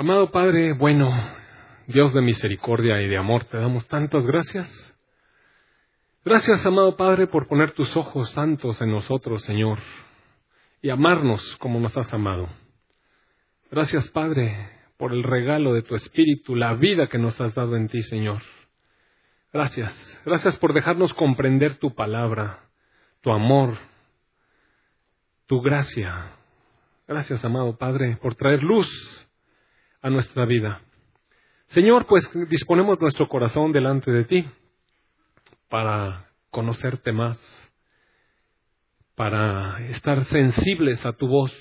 Amado Padre, bueno, Dios de misericordia y de amor, te damos tantas gracias. Gracias, amado Padre, por poner tus ojos santos en nosotros, Señor, y amarnos como nos has amado. Gracias, Padre, por el regalo de tu Espíritu, la vida que nos has dado en ti, Señor. Gracias, gracias por dejarnos comprender tu palabra, tu amor, tu gracia. Gracias, amado Padre, por traer luz a nuestra vida. Señor, pues disponemos nuestro corazón delante de ti para conocerte más, para estar sensibles a tu voz,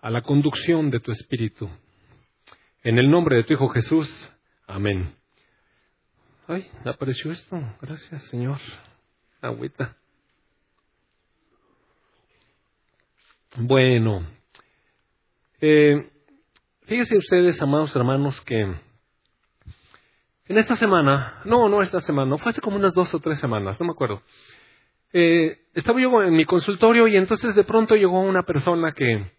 a la conducción de tu Espíritu. En el nombre de tu Hijo Jesús, amén. Ay, apareció esto. Gracias, Señor. Agüita. Bueno, eh, Fíjense ustedes, amados hermanos, que en esta semana, no, no esta semana, fue hace como unas dos o tres semanas, no me acuerdo. Eh, estaba yo en mi consultorio y entonces de pronto llegó una persona que,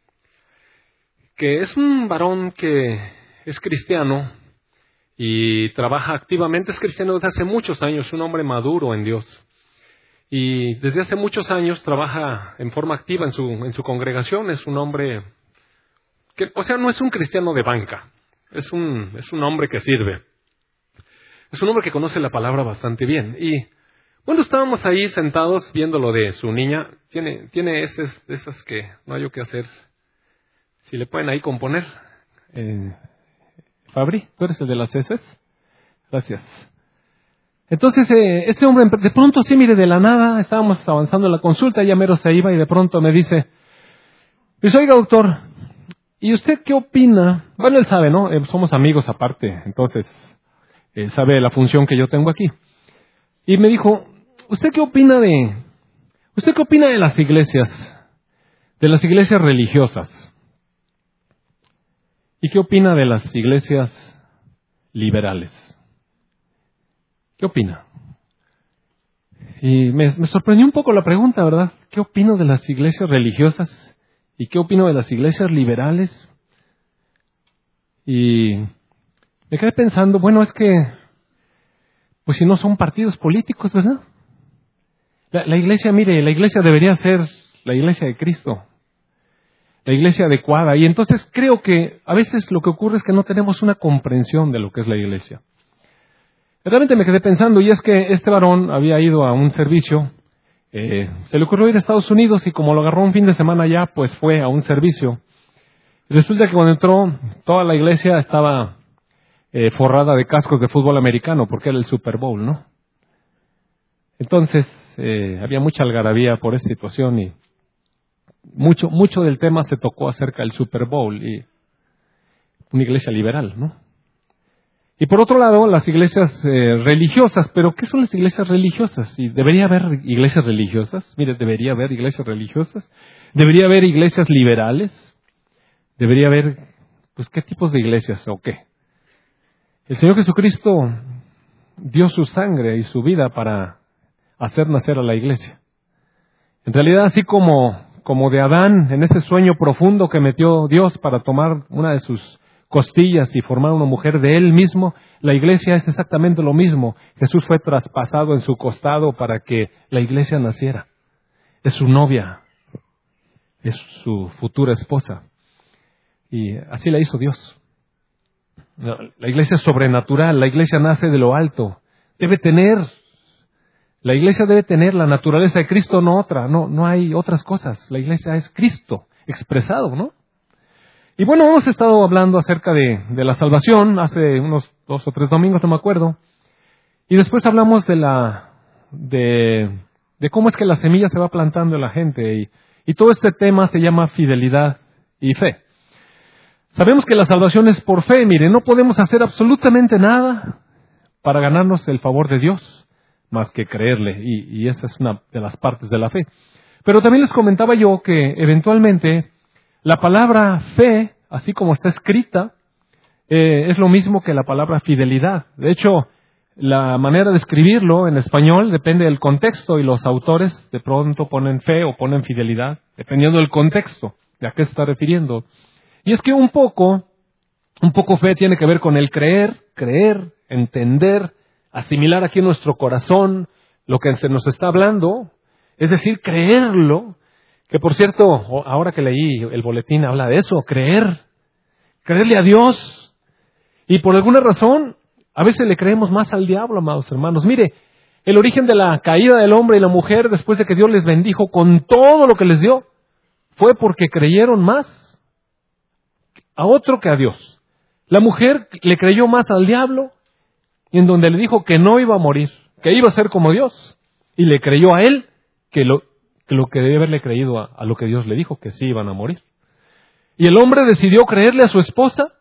que es un varón que es cristiano y trabaja activamente, es cristiano desde hace muchos años, un hombre maduro en Dios. Y desde hace muchos años trabaja en forma activa en su, en su congregación, es un hombre o sea, no es un cristiano de banca, es un, es un hombre que sirve. Es un hombre que conoce la palabra bastante bien. Y bueno, estábamos ahí sentados viendo lo de su niña. Tiene, tiene esas, esas que no hay yo que hacer. Si le pueden ahí componer. Eh, Fabri, ¿tú eres el de las heces? Gracias. Entonces, eh, este hombre, de pronto, sí, mire, de la nada, estábamos avanzando en la consulta, ya mero se iba y de pronto me dice, dice, oiga, doctor, ¿Y usted qué opina? Bueno, él sabe, ¿no? Eh, somos amigos aparte, entonces él sabe la función que yo tengo aquí. Y me dijo, ¿usted qué opina de... ¿Usted qué opina de las iglesias? De las iglesias religiosas. ¿Y qué opina de las iglesias liberales? ¿Qué opina? Y me, me sorprendió un poco la pregunta, ¿verdad? ¿Qué opino de las iglesias religiosas ¿Y qué opino de las iglesias liberales? Y me quedé pensando, bueno, es que, pues si no son partidos políticos, ¿verdad? La, iglesia, mire, la iglesia debería ser la iglesia de Cristo, la iglesia adecuada. Y entonces creo que a veces lo que ocurre es que no tenemos una comprensión de lo que es la iglesia. Realmente me quedé pensando, y es que este varón había ido a un servicio eh, se le ocurrió ir a Estados Unidos y como lo agarró un fin de semana ya, pues fue a un servicio. resulta que cuando entró, toda la iglesia estaba eh, forrada de cascos de fútbol americano, porque era el Super Bowl, ¿no? Entonces, eh, había mucha algarabía por esa situación y mucho, mucho del tema se tocó acerca del Super Bowl y una iglesia liberal, ¿no? Y por otro lado, las iglesias eh, religiosas. ¿Pero qué son las iglesias religiosas? ¿Y ¿Debería haber iglesias religiosas? Mire, debería haber iglesias religiosas. ¿Debería haber iglesias liberales? ¿Debería haber, pues, qué tipos de iglesias o qué? El Señor Jesucristo dio su sangre y su vida para hacer nacer a la iglesia. En realidad, así como, como de Adán, en ese sueño profundo que metió Dios para tomar una de sus costillas y formar una mujer de él mismo, la iglesia es exactamente lo mismo. Jesús fue traspasado en su costado para que la iglesia naciera. Es su novia, es su futura esposa. Y así la hizo Dios. La iglesia es sobrenatural, la iglesia nace de lo alto. Debe tener, la iglesia debe tener la naturaleza de Cristo, no otra, no, no hay otras cosas. La iglesia es Cristo expresado, ¿no? Y bueno, hemos estado hablando acerca de, la salvación hace unos dos o tres domingos, no me acuerdo. Y después hablamos de la, de, cómo es que la semilla se va plantando en la gente. Y, todo este tema se llama fidelidad y fe. Sabemos que la salvación es por fe, mire, no podemos hacer absolutamente nada para ganarnos el favor de Dios, más que creerle, y, esa es una de las partes de la fe. Pero también les comentaba yo que eventualmente la palabra fe, así como está escrita, eh, es lo mismo que la palabra fidelidad. De hecho, la manera de escribirlo en español depende del contexto y los autores de pronto ponen fe o ponen fidelidad, dependiendo del contexto de a qué se está refiriendo. Y es que un poco Un poco fe tiene que ver con el creer, creer, entender, asimilar aquí en nuestro corazón lo que se nos está hablando, es decir, creerlo, que por cierto, ahora que leí el boletín habla de eso, creer, creerle a Dios. Y por alguna razón, a veces le creemos más al diablo, amados hermanos. Mire, el origen de la caída del hombre y la mujer después de que Dios les bendijo con todo lo que les dio, fue porque creyeron más a otro que a Dios. La mujer le creyó más al diablo, en donde le dijo que no iba a morir, que iba a ser como Dios, y le creyó a él que lo lo que debe haberle creído a, a lo que Dios le dijo, que sí iban a morir. Y el hombre decidió creerle a su esposa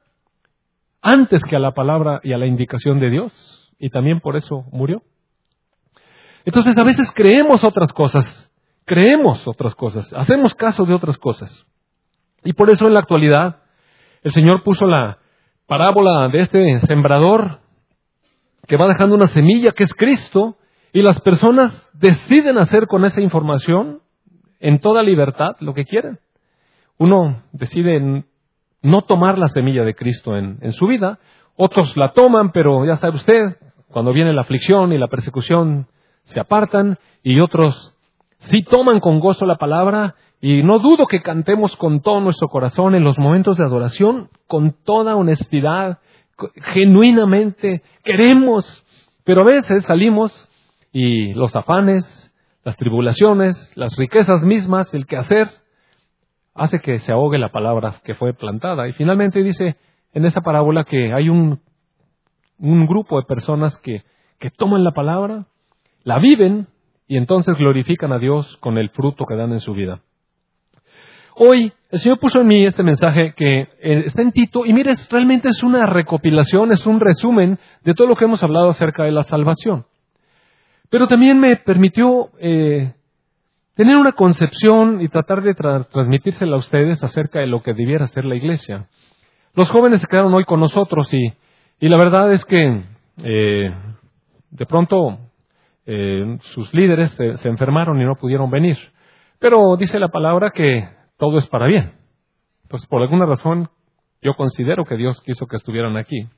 antes que a la palabra y a la indicación de Dios, y también por eso murió. Entonces a veces creemos otras cosas, creemos otras cosas, hacemos caso de otras cosas. Y por eso en la actualidad el Señor puso la parábola de este sembrador que va dejando una semilla que es Cristo y las personas deciden hacer con esa información en toda libertad lo que quieren. Uno decide no tomar la semilla de Cristo en, su vida, otros la toman, pero ya sabe usted, cuando viene la aflicción y la persecución se apartan. Y otros sí toman con gozo la palabra. Y no dudo que cantemos con todo nuestro corazón en los momentos de adoración, con toda honestidad, genuinamente, queremos, pero a veces salimos y los afanes, las tribulaciones, las riquezas mismas, el quehacer, hace que se ahogue la palabra que fue plantada. Y finalmente dice en esa parábola que hay un, un grupo de personas que, que toman la palabra, la viven y entonces glorifican a Dios con el fruto que dan en su vida. Hoy el Señor puso en mí este mensaje que eh, está en Tito y mire, realmente es una recopilación, es un resumen de todo lo que hemos hablado acerca de la salvación. Pero también me permitió eh, tener una concepción y tratar de transmitírsela a ustedes acerca de lo que debiera ser la iglesia. Los jóvenes se quedaron hoy con nosotros y, y la verdad es que eh, de pronto sus líderes se enfermaron y no pudieron venir. Pero dice la palabra que todo es para bien. Entonces, por alguna razón, yo considero que Dios quiso que estuvieran aquí,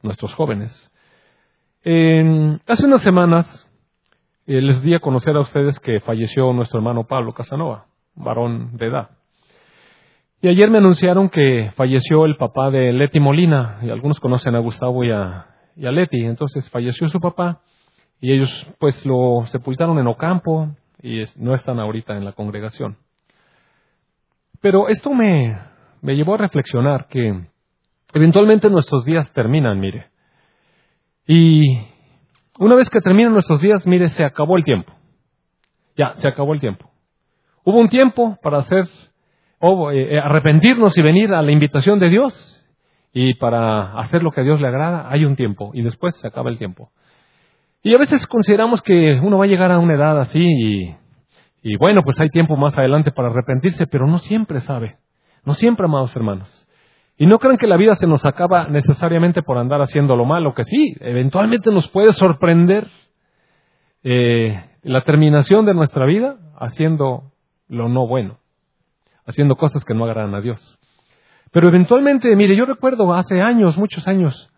nuestros jóvenes. hace unas semanas les di a conocer a ustedes que falleció nuestro hermano Pablo Casanova, varón de edad. Y ayer me anunciaron que falleció el papá de Leti Molina, y algunos conocen a Gustavo y a, Leti, entonces falleció su papá, y ellos pues lo sepultaron en Ocampo, y no están ahorita en la congregación. Pero esto me, me llevó a reflexionar que eventualmente nuestros días terminan, mire. Y una vez que terminan nuestros días, mire, se acabó el tiempo. Ya, se acabó el tiempo. Hubo un tiempo para hacer, o, eh, arrepentirnos y venir a la invitación de Dios. Y para hacer lo que a Dios le agrada, hay un tiempo. Y después se acaba el tiempo. Y a veces consideramos que uno va a llegar a una edad así y y bueno, pues hay tiempo más adelante para arrepentirse, pero no siempre sabe. No siempre, amados hermanos. Y no crean que la vida se nos acaba necesariamente por andar haciendo lo malo, que sí, eventualmente nos puede sorprender eh, la terminación de nuestra vida haciendo lo no bueno, haciendo cosas que no agradan a Dios. Pero eventualmente, mire, yo recuerdo hace años, muchos años,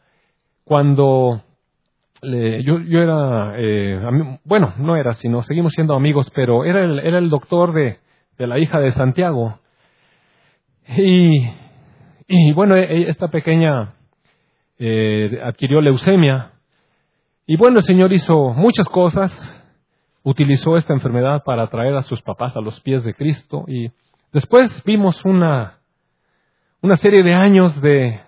cuando yo, yo era, eh, bueno, no era, sino seguimos siendo amigos, pero era el, era el doctor de la hija de Santiago. Y, y bueno, e, e, esta pequeña eh, adquirió leucemia. Y bueno, el Señor hizo muchas cosas, utilizó esta enfermedad para traer a sus papás a los pies de Cristo. Y después vimos una, una serie de años de,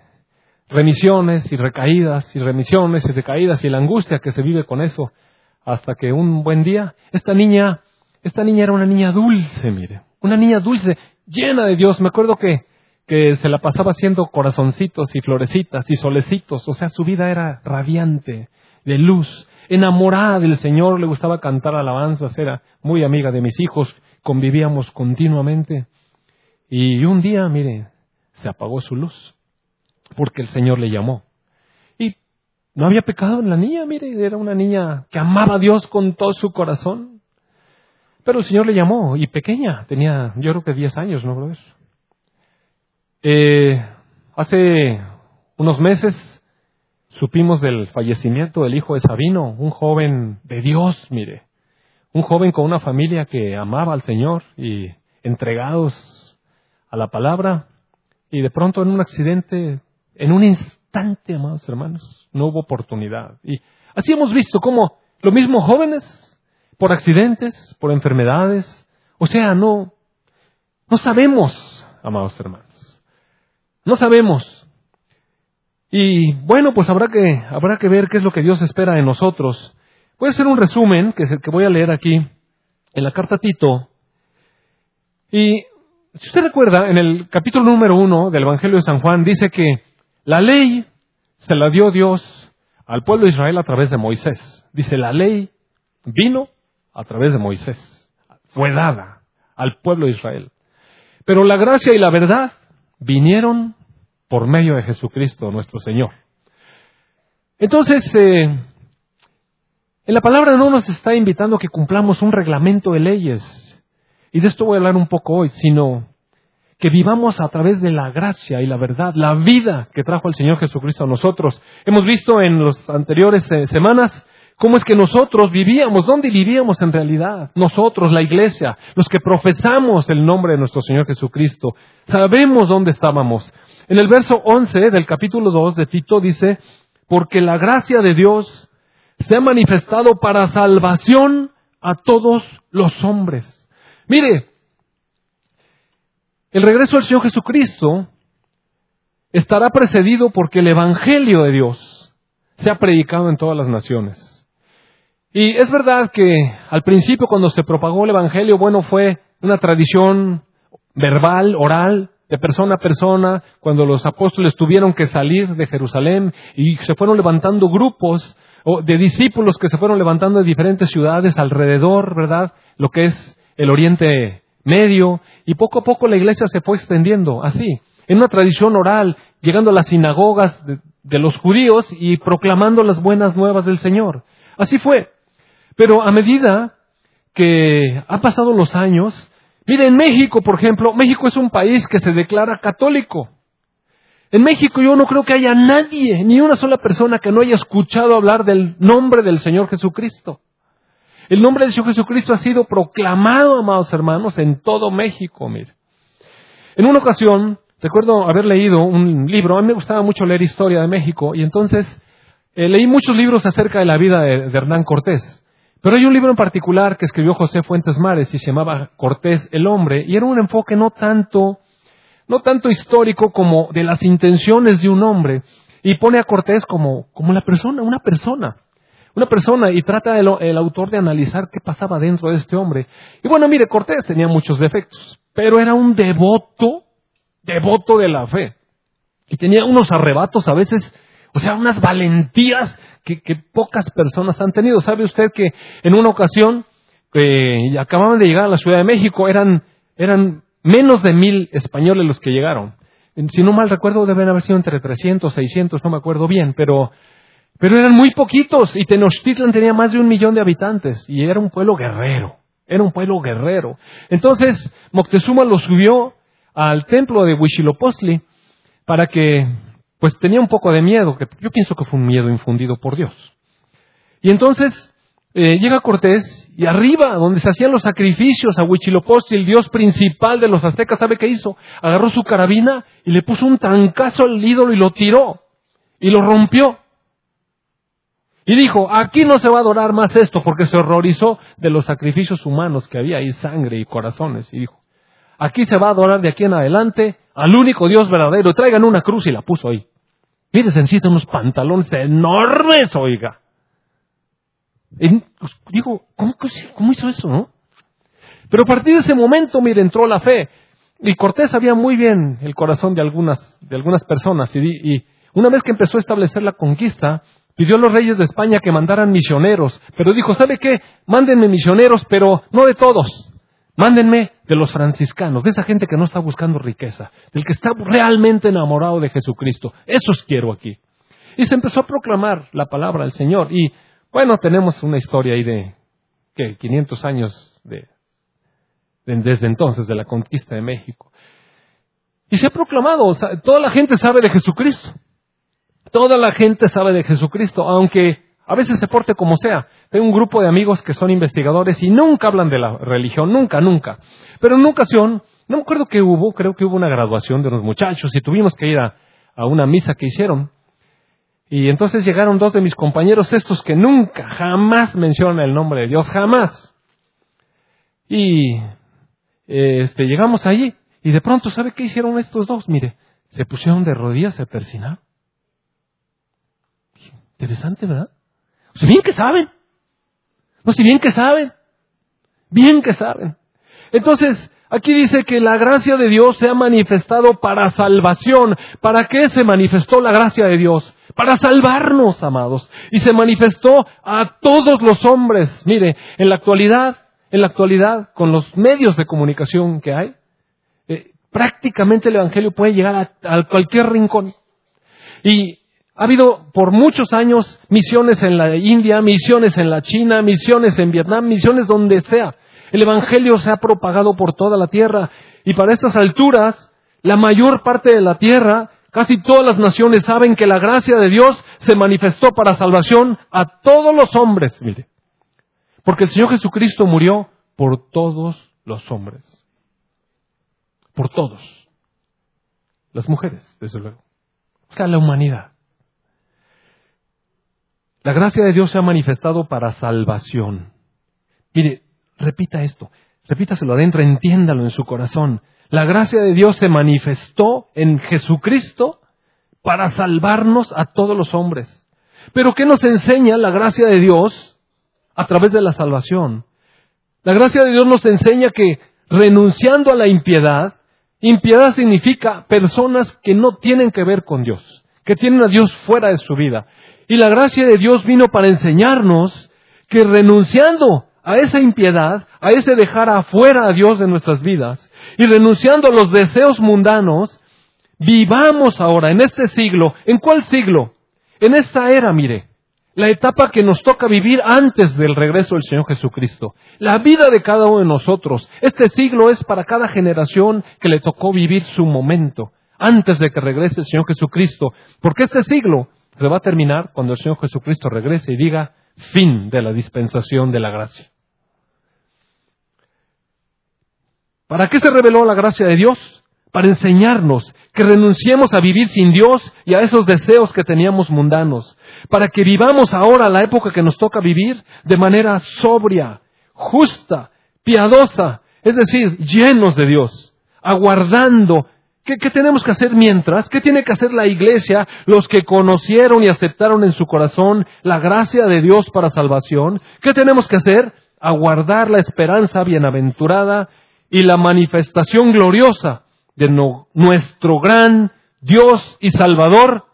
remisiones y recaídas y remisiones y recaídas y la angustia que se vive con eso hasta que un buen día esta niña esta niña era una niña dulce, mire, una niña dulce, llena de Dios. Me acuerdo que que se la pasaba haciendo corazoncitos y florecitas y solecitos, o sea, su vida era radiante, de luz, enamorada del Señor, le gustaba cantar alabanzas, era muy amiga de mis hijos, convivíamos continuamente. Y un día, mire, se apagó su luz porque el Señor le llamó. Y no había pecado en la niña, mire, era una niña que amaba a Dios con todo su corazón. Pero el Señor le llamó, y pequeña, tenía yo creo que 10 años, ¿no, brother? Eh, hace unos meses supimos del fallecimiento del hijo de Sabino, un joven de Dios, mire, un joven con una familia que amaba al Señor y entregados a la palabra, y de pronto en un accidente, en un instante, amados hermanos, no hubo oportunidad. Y así hemos visto cómo lo mismo jóvenes, por accidentes, por enfermedades, o sea, no, no sabemos, amados hermanos, no sabemos. Y bueno, pues habrá que, habrá que ver qué es lo que Dios espera de nosotros. Voy a hacer un resumen, que es el que voy a leer aquí, en la carta Tito. Y si usted recuerda, en el capítulo número uno del Evangelio de San Juan dice que la ley se la dio Dios al pueblo de Israel a través de Moisés. Dice, la ley vino a través de Moisés. Fue dada al pueblo de Israel. Pero la gracia y la verdad vinieron por medio de Jesucristo nuestro Señor. Entonces, eh, en la palabra no nos está invitando que cumplamos un reglamento de leyes, y de esto voy a hablar un poco hoy, sino que vivamos a través de la gracia y la verdad, la vida que trajo el Señor Jesucristo a nosotros. Hemos visto en las anteriores eh, semanas cómo es que nosotros vivíamos, dónde vivíamos en realidad. Nosotros, la iglesia, los que profesamos el nombre de nuestro Señor Jesucristo, sabemos dónde estábamos. En el verso 11 del capítulo 2 de Tito dice, porque la gracia de Dios se ha manifestado para salvación a todos los hombres. Mire, el regreso del Señor Jesucristo estará precedido porque el Evangelio de Dios se ha predicado en todas las naciones. Y es verdad que al principio cuando se propagó el Evangelio, bueno, fue una tradición verbal, oral, de persona a persona, cuando los apóstoles tuvieron que salir de Jerusalén y se fueron levantando grupos de discípulos que se fueron levantando de diferentes ciudades alrededor, ¿verdad? Lo que es el Oriente Medio, y poco a poco la iglesia se fue extendiendo así, en una tradición oral, llegando a las sinagogas de los judíos y proclamando las buenas nuevas del Señor. Así fue. Pero a medida que han pasado los años, mire, en México, por ejemplo, México es un país que se declara católico. En México yo no creo que haya nadie, ni una sola persona que no haya escuchado hablar del nombre del Señor Jesucristo. El nombre del Señor Jesucristo ha sido proclamado, amados hermanos, en todo México, mire. En una ocasión, recuerdo haber leído un libro, a mí me gustaba mucho leer historia de México, y entonces eh, leí muchos libros acerca de la vida de Hernán Cortés. Pero hay un libro en particular que escribió José Fuentes Mares y se llamaba Cortés el hombre y era un enfoque no tanto no tanto histórico como de las intenciones de un hombre y pone a Cortés como como la persona, una persona, una persona y trata el, el autor de analizar qué pasaba dentro de este hombre. Y bueno, mire, Cortés tenía muchos defectos, pero era un devoto, devoto de la fe. Y tenía unos arrebatos a veces, o sea, unas valentías que, pocas personas han tenido. ¿Sabe usted que en una ocasión eh, acababan de llegar a la Ciudad de México, eran, eran menos de mil españoles los que llegaron? Si no mal recuerdo, deben haber sido entre 300, 600, no me acuerdo bien, pero, pero eran muy poquitos y Tenochtitlan tenía más de un millón de habitantes y era un pueblo guerrero, era un pueblo guerrero. Entonces Moctezuma lo subió al templo de Huitzilopochtli para que pues tenía un poco de miedo, que yo pienso que fue un miedo infundido por Dios. Y entonces eh, llega Cortés y arriba, donde se hacían los sacrificios a Huichilopochtli, el dios principal de los aztecas, ¿sabe qué hizo? Agarró su carabina y le puso un tancazo al ídolo y lo tiró y lo rompió. Y dijo, aquí no se va a adorar más esto, porque se horrorizó de los sacrificios humanos que había ahí, sangre y corazones. Y dijo, aquí se va a adorar de aquí en adelante al único Dios verdadero. Traigan una cruz y la puso ahí. Mire, se necesita unos pantalones enormes, oiga. Pues, digo, ¿cómo, ¿cómo, hizo eso, no? Pero a partir de ese momento, mire, entró la fe. Y Cortés sabía muy bien el corazón de algunas, de algunas personas. Y, y una vez que empezó a establecer la conquista, pidió a los reyes de España que mandaran misioneros. Pero dijo, ¿sabe qué? Mándenme misioneros, pero no de todos. Mándenme de los franciscanos, de esa gente que no está buscando riqueza, del que está realmente enamorado de Jesucristo. Esos quiero aquí. Y se empezó a proclamar la palabra del Señor. Y bueno, tenemos una historia ahí de ¿qué? 500 años de, desde entonces, de la conquista de México. Y se ha proclamado, toda la gente sabe de Jesucristo. Toda la gente sabe de Jesucristo, aunque a veces se porte como sea. Tengo un grupo de amigos que son investigadores y nunca hablan de la religión, nunca, nunca. Pero en una ocasión, no me acuerdo qué hubo, creo que hubo una graduación de unos muchachos y tuvimos que ir a, una misa que hicieron. Y entonces llegaron dos de mis compañeros, estos que nunca, jamás mencionan el nombre de Dios, jamás. Y este, llegamos allí y de pronto, ¿sabe qué hicieron estos dos? Mire, se pusieron de rodillas, se persinaron. Interesante, ¿verdad? Sea, bien que saben. No, si bien que saben. Bien que saben. Entonces, aquí dice que la gracia de Dios se ha manifestado para salvación. ¿Para qué se manifestó la gracia de Dios? Para salvarnos, amados. Y se manifestó a todos los hombres. Mire, en la actualidad, en la actualidad, con los medios de comunicación que hay, eh, prácticamente el Evangelio puede llegar a, a cualquier rincón. Y ha habido por muchos años misiones en la India, misiones en la China, misiones en Vietnam, misiones donde sea. El Evangelio se ha propagado por toda la tierra y para estas alturas, la mayor parte de la tierra, casi todas las naciones saben que la gracia de Dios se manifestó para salvación a todos los hombres, mire. Porque el Señor Jesucristo murió por todos los hombres. Por todos. Las mujeres, desde luego. O sea, la humanidad. La gracia de Dios se ha manifestado para salvación. Mire, repita esto, repítaselo adentro, entiéndalo en su corazón. La gracia de Dios se manifestó en Jesucristo para salvarnos a todos los hombres. Pero ¿qué nos enseña la gracia de Dios a través de la salvación? La gracia de Dios nos enseña que renunciando a la impiedad, impiedad significa personas que no tienen que ver con Dios, que tienen a Dios fuera de su vida. Y la gracia de Dios vino para enseñarnos que renunciando a esa impiedad, a ese dejar afuera a Dios de nuestras vidas, y renunciando a los deseos mundanos, vivamos ahora en este siglo. ¿En cuál siglo? En esta era, mire, la etapa que nos toca vivir antes del regreso del Señor Jesucristo. La vida de cada uno de nosotros. Este siglo es para cada generación que le tocó vivir su momento antes de que regrese el Señor Jesucristo. Porque este siglo se va a terminar cuando el Señor Jesucristo regrese y diga fin de la dispensación de la gracia. ¿Para qué se reveló la gracia de Dios? Para enseñarnos que renunciemos a vivir sin Dios y a esos deseos que teníamos mundanos, para que vivamos ahora la época que nos toca vivir de manera sobria, justa, piadosa, es decir, llenos de Dios, aguardando ¿Qué, tenemos que hacer mientras? ¿Qué tiene que hacer la iglesia, los que conocieron y aceptaron en su corazón la gracia de Dios para salvación? ¿Qué tenemos que hacer? Aguardar la esperanza bienaventurada y la manifestación gloriosa de nuestro gran Dios y Salvador,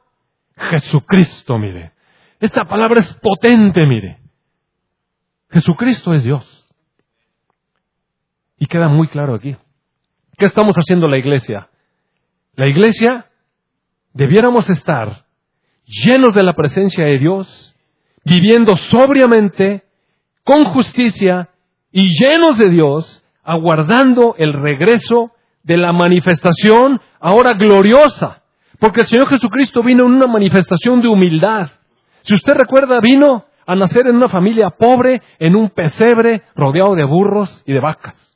Jesucristo, mire. Esta palabra es potente, mire. Jesucristo es Dios. Y queda muy claro aquí. ¿Qué estamos haciendo la iglesia? La iglesia debiéramos estar llenos de la presencia de Dios, viviendo sobriamente, con justicia y llenos de Dios, aguardando el regreso de la manifestación ahora gloriosa. Porque el Señor Jesucristo vino en una manifestación de humildad. Si usted recuerda, vino a nacer en una familia pobre, en un pesebre rodeado de burros y de vacas.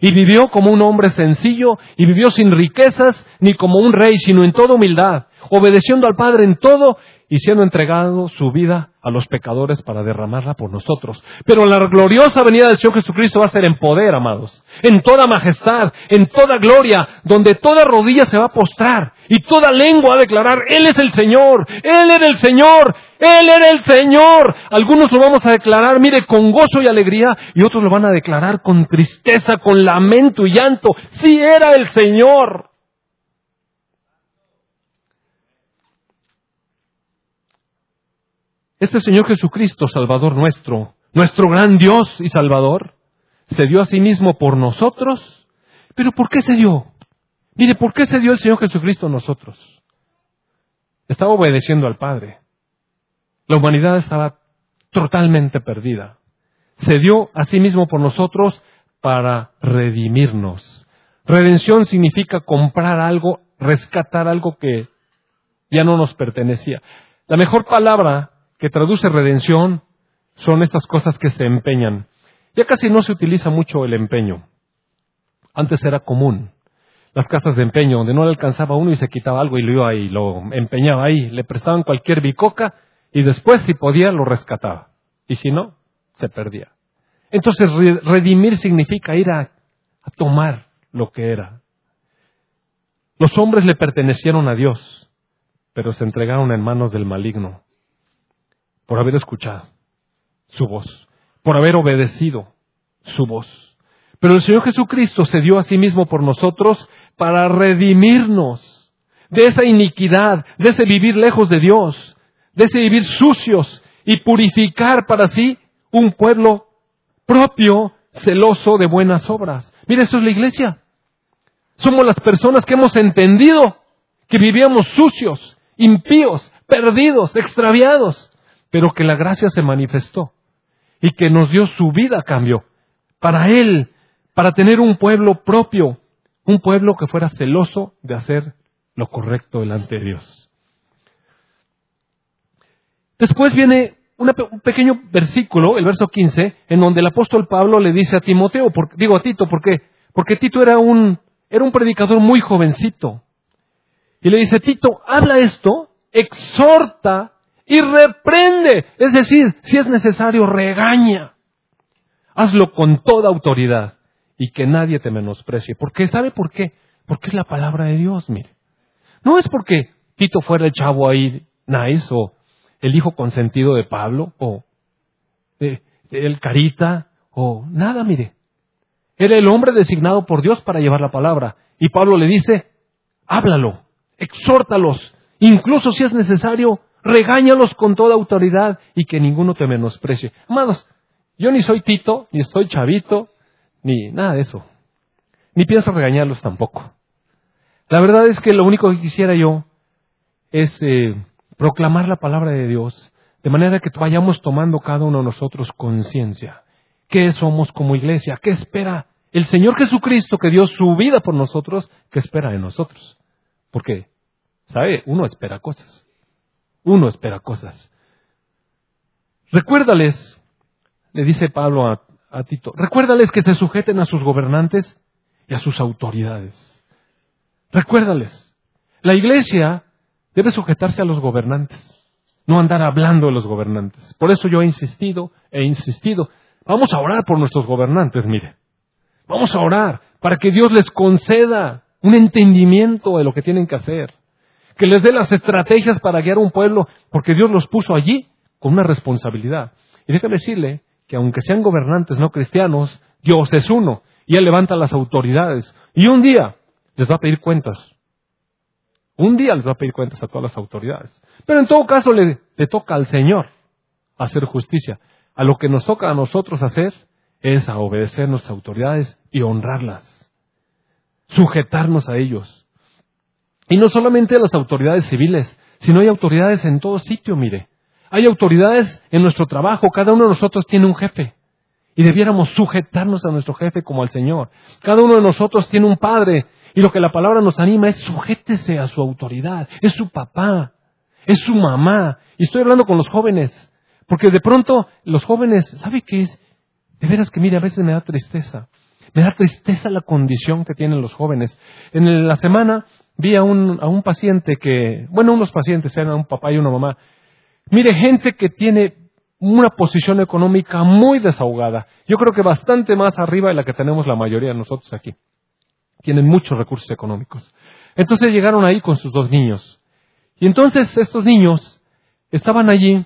Y vivió como un hombre sencillo y vivió sin riquezas ni como un rey, sino en toda humildad, obedeciendo al Padre en todo y siendo entregado su vida a los pecadores para derramarla por nosotros. Pero la gloriosa venida del Señor Jesucristo va a ser en poder, amados, en toda majestad, en toda gloria, donde toda rodilla se va a postrar y toda lengua a declarar, Él es el Señor, Él era el Señor, Él era el Señor. Algunos lo vamos a declarar, mire, con gozo y alegría, y otros lo van a declarar con tristeza, con lamento y llanto. Sí era el Señor. Este Señor Jesucristo, Salvador nuestro, nuestro gran Dios y Salvador, se dio a sí mismo por nosotros. Pero ¿por qué se dio? Mire, ¿por qué se dio el Señor Jesucristo a nosotros? Estaba obedeciendo al Padre. La humanidad estaba totalmente perdida. Se dio a sí mismo por nosotros para redimirnos. Redención significa comprar algo, rescatar algo que ya no nos pertenecía. La mejor palabra que traduce redención son estas cosas que se empeñan. Ya casi no se utiliza mucho el empeño. Antes era común. Las casas de empeño, donde no le alcanzaba uno y se quitaba algo y lo iba ahí, lo empeñaba ahí, le prestaban cualquier bicoca y después, si podía, lo rescataba. Y si no, se perdía. Entonces, redimir significa ir a, a tomar lo que era. Los hombres le pertenecieron a Dios, pero se entregaron en manos del maligno por haber escuchado su voz, por haber obedecido su voz. Pero el Señor Jesucristo se dio a sí mismo por nosotros para redimirnos de esa iniquidad, de ese vivir lejos de Dios, de ese vivir sucios y purificar para sí un pueblo propio, celoso de buenas obras. Mire, eso es la iglesia. Somos las personas que hemos entendido que vivíamos sucios, impíos, perdidos, extraviados, pero que la gracia se manifestó y que nos dio su vida a cambio para Él, para tener un pueblo propio, un pueblo que fuera celoso de hacer lo correcto delante de Dios. Después viene un pequeño versículo, el verso 15, en donde el apóstol Pablo le dice a Timoteo, digo a Tito, ¿por qué? Porque Tito era un, era un predicador muy jovencito. Y le dice, Tito, habla esto, exhorta y reprende. Es decir, si es necesario, regaña. Hazlo con toda autoridad y que nadie te menosprecie. Porque, ¿sabe por qué? Porque es la palabra de Dios, mire. No es porque Tito fuera el chavo ahí nice o el hijo consentido de Pablo o el carita o nada, mire. Era el hombre designado por Dios para llevar la palabra. Y Pablo le dice, háblalo, exhórtalos, incluso si es necesario, regáñalos con toda autoridad y que ninguno te menosprecie. Amados, yo ni soy Tito, ni soy chavito, ni nada de eso. Ni pienso regañarlos tampoco. La verdad es que lo único que quisiera yo es eh, proclamar la palabra de Dios, de manera que vayamos tomando cada uno de nosotros conciencia. ¿Qué somos como iglesia? ¿Qué espera el Señor Jesucristo que dio su vida por nosotros? ¿Qué espera de nosotros? Porque, ¿sabe? Uno espera cosas. Uno espera cosas. Recuérdales, le dice Pablo a, a Tito, recuérdales que se sujeten a sus gobernantes y a sus autoridades. Recuérdales. La iglesia debe sujetarse a los gobernantes, no andar hablando de los gobernantes. Por eso yo he insistido, he insistido. Vamos a orar por nuestros gobernantes, mire. Vamos a orar para que Dios les conceda un entendimiento de lo que tienen que hacer que les dé las estrategias para guiar un pueblo, porque Dios los puso allí con una responsabilidad. Y déjame decirle que aunque sean gobernantes no cristianos, Dios es uno, y Él levanta las autoridades, y un día les va a pedir cuentas. Un día les va a pedir cuentas a todas las autoridades. Pero en todo caso le, toca al Señor hacer justicia. A lo que nos toca a nosotros hacer es a obedecer nuestras autoridades y honrarlas, sujetarnos a ellos. Y no solamente las autoridades civiles, sino hay autoridades en todo sitio, mire. Hay autoridades en nuestro trabajo, cada uno de nosotros tiene un jefe. Y debiéramos sujetarnos a nuestro jefe como al Señor. Cada uno de nosotros tiene un padre. Y lo que la palabra nos anima es sujétese a su autoridad. Es su papá. Es su mamá. Y estoy hablando con los jóvenes. Porque de pronto los jóvenes, ¿sabe qué es? De veras que mire, a veces me da tristeza. Me da tristeza la condición que tienen los jóvenes. En la semana vi a un, a un paciente que, bueno, unos pacientes eran un papá y una mamá. Mire, gente que tiene una posición económica muy desahogada. Yo creo que bastante más arriba de la que tenemos la mayoría de nosotros aquí. Tienen muchos recursos económicos. Entonces llegaron ahí con sus dos niños. Y entonces estos niños estaban allí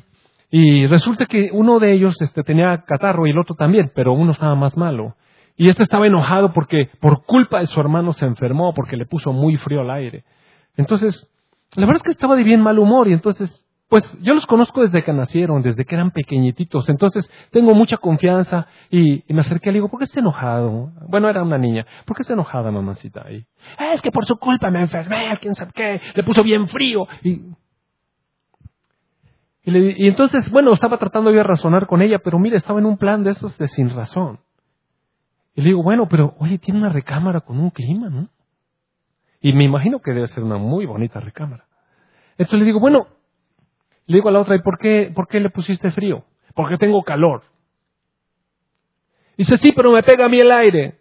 y resulta que uno de ellos este, tenía catarro y el otro también, pero uno estaba más malo. Y este estaba enojado porque por culpa de su hermano se enfermó, porque le puso muy frío al aire. Entonces, la verdad es que estaba de bien mal humor y entonces, pues yo los conozco desde que nacieron, desde que eran pequeñitos. Entonces, tengo mucha confianza y, me acerqué y le digo, ¿por qué está enojado? Bueno, era una niña. ¿Por qué está enojada, mamacita? Y, es que por su culpa me enfermé, quién sabe qué, le puso bien frío. Y, y, entonces, bueno, estaba tratando de razonar con ella, pero mire, estaba en un plan de esos de sin razón. Y le digo, bueno, pero oye, tiene una recámara con un clima, ¿no? Y me imagino que debe ser una muy bonita recámara. Entonces le digo, bueno, le digo a la otra, ¿y por qué, por qué le pusiste frío? Porque tengo calor. Dice, sí, pero me pega a mí el aire.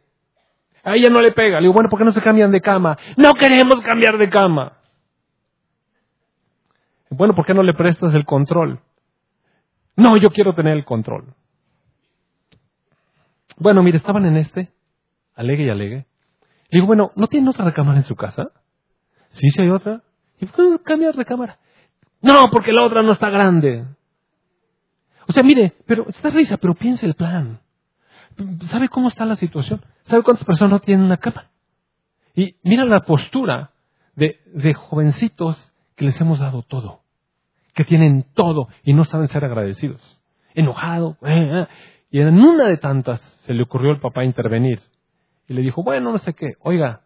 A ella no le pega. Le digo, bueno, ¿por qué no se cambian de cama? No queremos cambiar de cama. Bueno, ¿por qué no le prestas el control? No, yo quiero tener el control. Bueno, mire, estaban en este, alegue y alegue. Le digo, bueno, ¿no tienen otra recámara en su casa? Sí, sí hay otra. ¿Y por qué no cambiar de cámara? No, porque la otra no está grande. O sea, mire, pero está risa, pero piense el plan. ¿Sabe cómo está la situación? ¿Sabe cuántas personas no tienen una cama? Y mira la postura de, de jovencitos que les hemos dado todo, que tienen todo y no saben ser agradecidos. Enojado. Eh, eh. Y en una de tantas se le ocurrió al papá intervenir. Y le dijo, bueno, no sé qué. Oiga,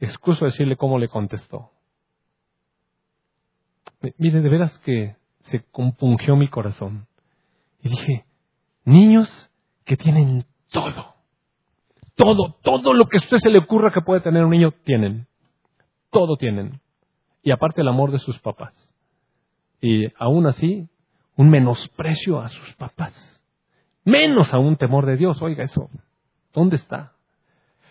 excuso decirle cómo le contestó. Mire, de veras que se compungió mi corazón. Y dije, niños que tienen todo. Todo, todo lo que a usted se le ocurra que puede tener un niño, tienen. Todo tienen. Y aparte el amor de sus papás. Y aún así, un menosprecio a sus papás. Menos a un temor de Dios. Oiga eso. ¿Dónde está?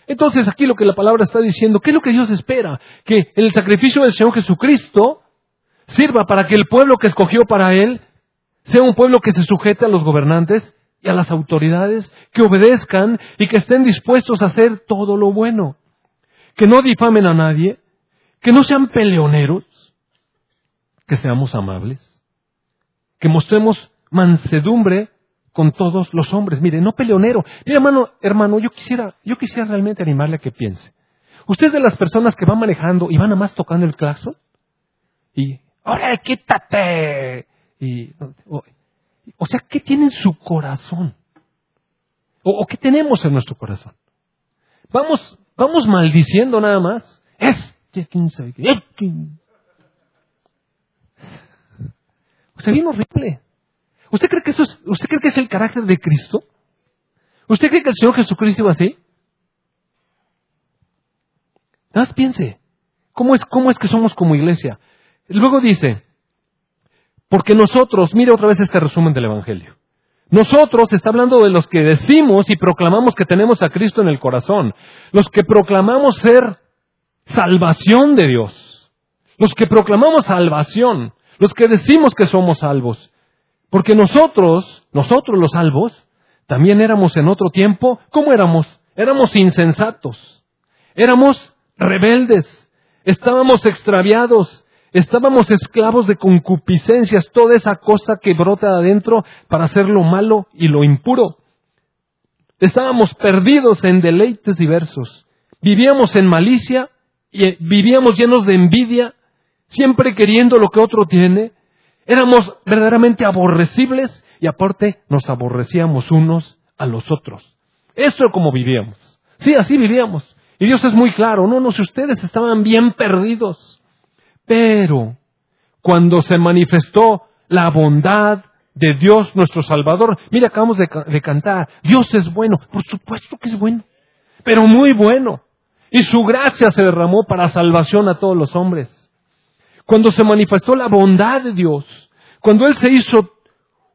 Entonces aquí lo que la palabra está diciendo, ¿qué es lo que Dios espera? Que el sacrificio del Señor Jesucristo sirva para que el pueblo que escogió para Él sea un pueblo que se sujete a los gobernantes y a las autoridades, que obedezcan y que estén dispuestos a hacer todo lo bueno, que no difamen a nadie, que no sean peleoneros, que seamos amables, que mostremos mansedumbre con todos los hombres. Mire, no peleonero. Mire, hermano, hermano, yo quisiera, yo quisiera realmente animarle a que piense. Usted es de las personas que van manejando y van a más tocando el claxon y ¡Órale, quítate! Y, o, sea, ¿qué tiene en su corazón? O, qué tenemos en nuestro corazón? Vamos, vamos maldiciendo nada más. Este, quién sabe O sea, bien horrible. ¿Usted cree que eso es, usted cree que es el carácter de Cristo? ¿Usted cree que el Señor Jesucristo iba así? Nada más piense. ¿Cómo es, ¿Cómo es que somos como iglesia? Luego dice, porque nosotros, mire otra vez este resumen del Evangelio. Nosotros está hablando de los que decimos y proclamamos que tenemos a Cristo en el corazón, los que proclamamos ser salvación de Dios, los que proclamamos salvación, los que decimos que somos salvos. Porque nosotros, nosotros los salvos, también éramos en otro tiempo, ¿cómo éramos? Éramos insensatos, éramos rebeldes, estábamos extraviados, Estábamos esclavos de concupiscencias, toda esa cosa que brota de adentro para hacer lo malo y lo impuro. Estábamos perdidos en deleites diversos. Vivíamos en malicia y vivíamos llenos de envidia, siempre queriendo lo que otro tiene. Éramos verdaderamente aborrecibles y aparte nos aborrecíamos unos a los otros. Eso es como vivíamos. Sí, así vivíamos. Y Dios es muy claro, no, no, si ustedes estaban bien perdidos. Pero cuando se manifestó la bondad de Dios nuestro Salvador, mira, acabamos de, cantar, Dios es bueno, por supuesto que es bueno, pero muy bueno. Y su gracia se derramó para salvación a todos los hombres. Cuando se manifestó la bondad de Dios, cuando Él se hizo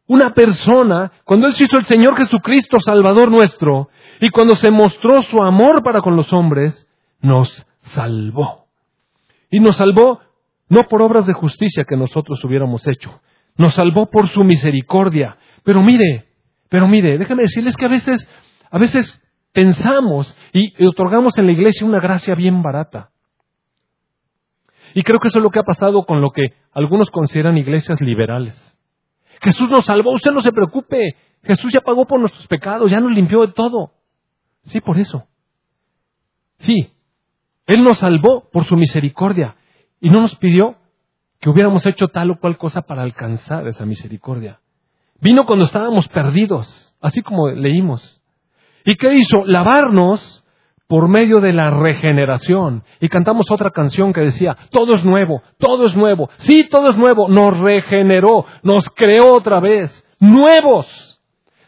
una persona, cuando Él se hizo el Señor Jesucristo, Salvador nuestro, y cuando se mostró su amor para con los hombres, nos salvó. Y nos salvó no por obras de justicia que nosotros hubiéramos hecho. Nos salvó por su misericordia. Pero mire, pero mire, déjame decirles que a veces, a veces pensamos y, otorgamos en la iglesia una gracia bien barata. Y creo que eso es lo que ha pasado con lo que algunos consideran iglesias liberales. Jesús nos salvó, usted no se preocupe. Jesús ya pagó por nuestros pecados, ya nos limpió de todo. Sí, por eso. Sí, Él nos salvó por su misericordia. Y no nos pidió que hubiéramos hecho tal o cual cosa para alcanzar esa misericordia. Vino cuando estábamos perdidos, así como leímos. ¿Y qué hizo? Lavarnos por medio de la regeneración. Y cantamos otra canción que decía, todo es nuevo, todo es nuevo. Sí, todo es nuevo. Nos regeneró, nos creó otra vez, nuevos.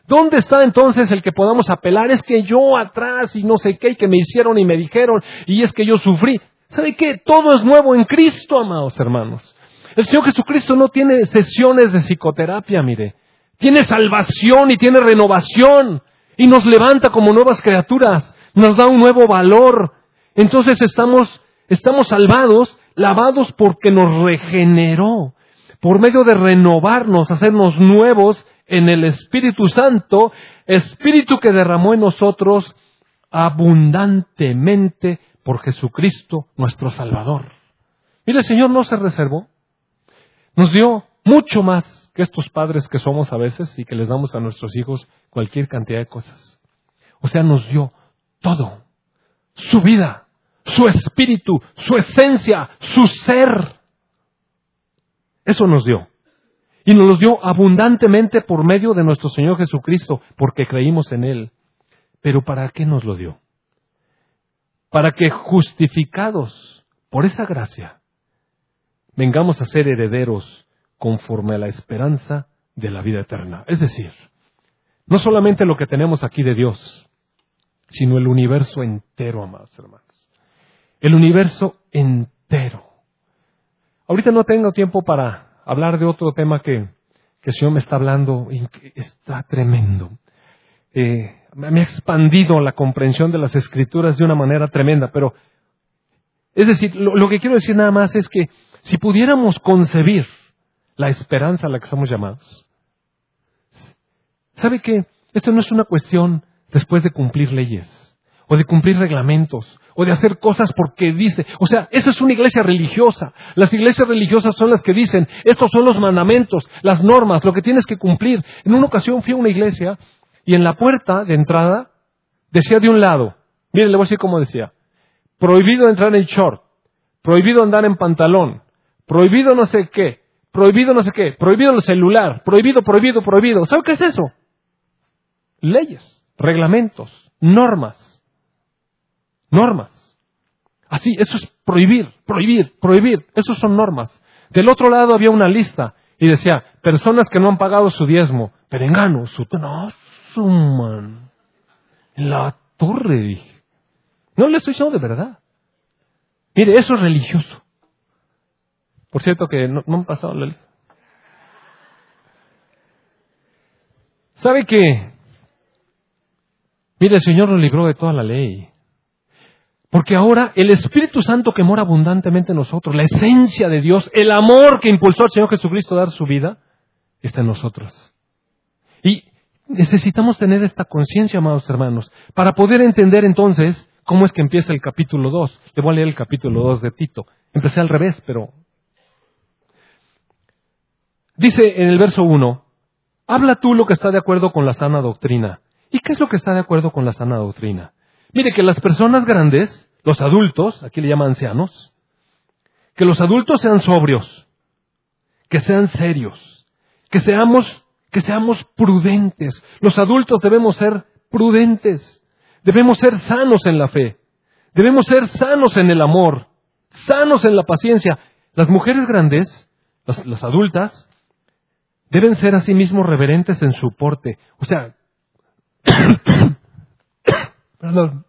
¿Dónde está entonces el que podamos apelar? Es que yo atrás y no sé qué, y que me hicieron y me dijeron, y es que yo sufrí. ¿Sabe qué? Todo es nuevo en Cristo, amados hermanos. El Señor Jesucristo no tiene sesiones de psicoterapia, mire. Tiene salvación y tiene renovación y nos levanta como nuevas criaturas, nos da un nuevo valor. Entonces estamos, estamos salvados, lavados porque nos regeneró, por medio de renovarnos, hacernos nuevos en el Espíritu Santo, Espíritu que derramó en nosotros abundantemente por Jesucristo nuestro Salvador. Mire, el Señor no se reservó, nos dio mucho más que estos padres que somos a veces y que les damos a nuestros hijos cualquier cantidad de cosas. O sea, nos dio todo, su vida, su espíritu, su esencia, su ser. Eso nos dio. Y nos lo dio abundantemente por medio de nuestro Señor Jesucristo, porque creímos en Él. Pero ¿para qué nos lo dio? Para que justificados por esa gracia, vengamos a ser herederos conforme a la esperanza de la vida eterna. Es decir, no solamente lo que tenemos aquí de Dios, sino el universo entero, amados hermanos. El universo entero. Ahorita no tengo tiempo para hablar de otro tema que, que el Señor me está hablando y que está tremendo. Eh, me ha expandido la comprensión de las escrituras de una manera tremenda, pero es decir, lo, que quiero decir nada más es que si pudiéramos concebir la esperanza a la que estamos llamados, ¿sabe que esto no es una cuestión después de cumplir leyes o de cumplir reglamentos o de hacer cosas porque dice, o sea, esa es una iglesia religiosa. Las iglesias religiosas son las que dicen, estos son los mandamientos, las normas, lo que tienes que cumplir. En una ocasión fui a una iglesia y en la puerta de entrada decía de un lado, miren, le voy a decir cómo decía, prohibido entrar en short, prohibido andar en pantalón, prohibido no sé qué, prohibido no sé qué, prohibido el celular, prohibido, prohibido, prohibido. ¿Sabe qué es eso? Leyes, reglamentos, normas. Normas. Así, eso es prohibir, prohibir, prohibir. Esos son normas. Del otro lado había una lista y decía, personas que no han pagado su diezmo, perengano, su... No, man. La torre, dije. No le estoy diciendo de verdad. Mire, eso es religioso. Por cierto que no, han pasado la lista. ¿Sabe qué? Mire, el Señor nos libró de toda la ley. Porque ahora el Espíritu Santo que mora abundantemente en nosotros, la esencia de Dios, el amor que impulsó al Señor Jesucristo a dar su vida, está en nosotros. Necesitamos tener esta conciencia, amados hermanos, para poder entender entonces cómo es que empieza el capítulo 2. Le voy a leer el capítulo 2 de Tito. Empecé al revés, pero... Dice en el verso 1, habla tú lo que está de acuerdo con la sana doctrina. ¿Y qué es lo que está de acuerdo con la sana doctrina? Mire que las personas grandes, los adultos, aquí le llaman ancianos, que los adultos sean sobrios, que sean serios, que seamos que seamos prudentes. Los adultos debemos ser prudentes. Debemos ser sanos en la fe. Debemos ser sanos en el amor. Sanos en la paciencia. Las mujeres grandes, las, adultas, deben ser asimismo reverentes en su porte. O sea, perdón,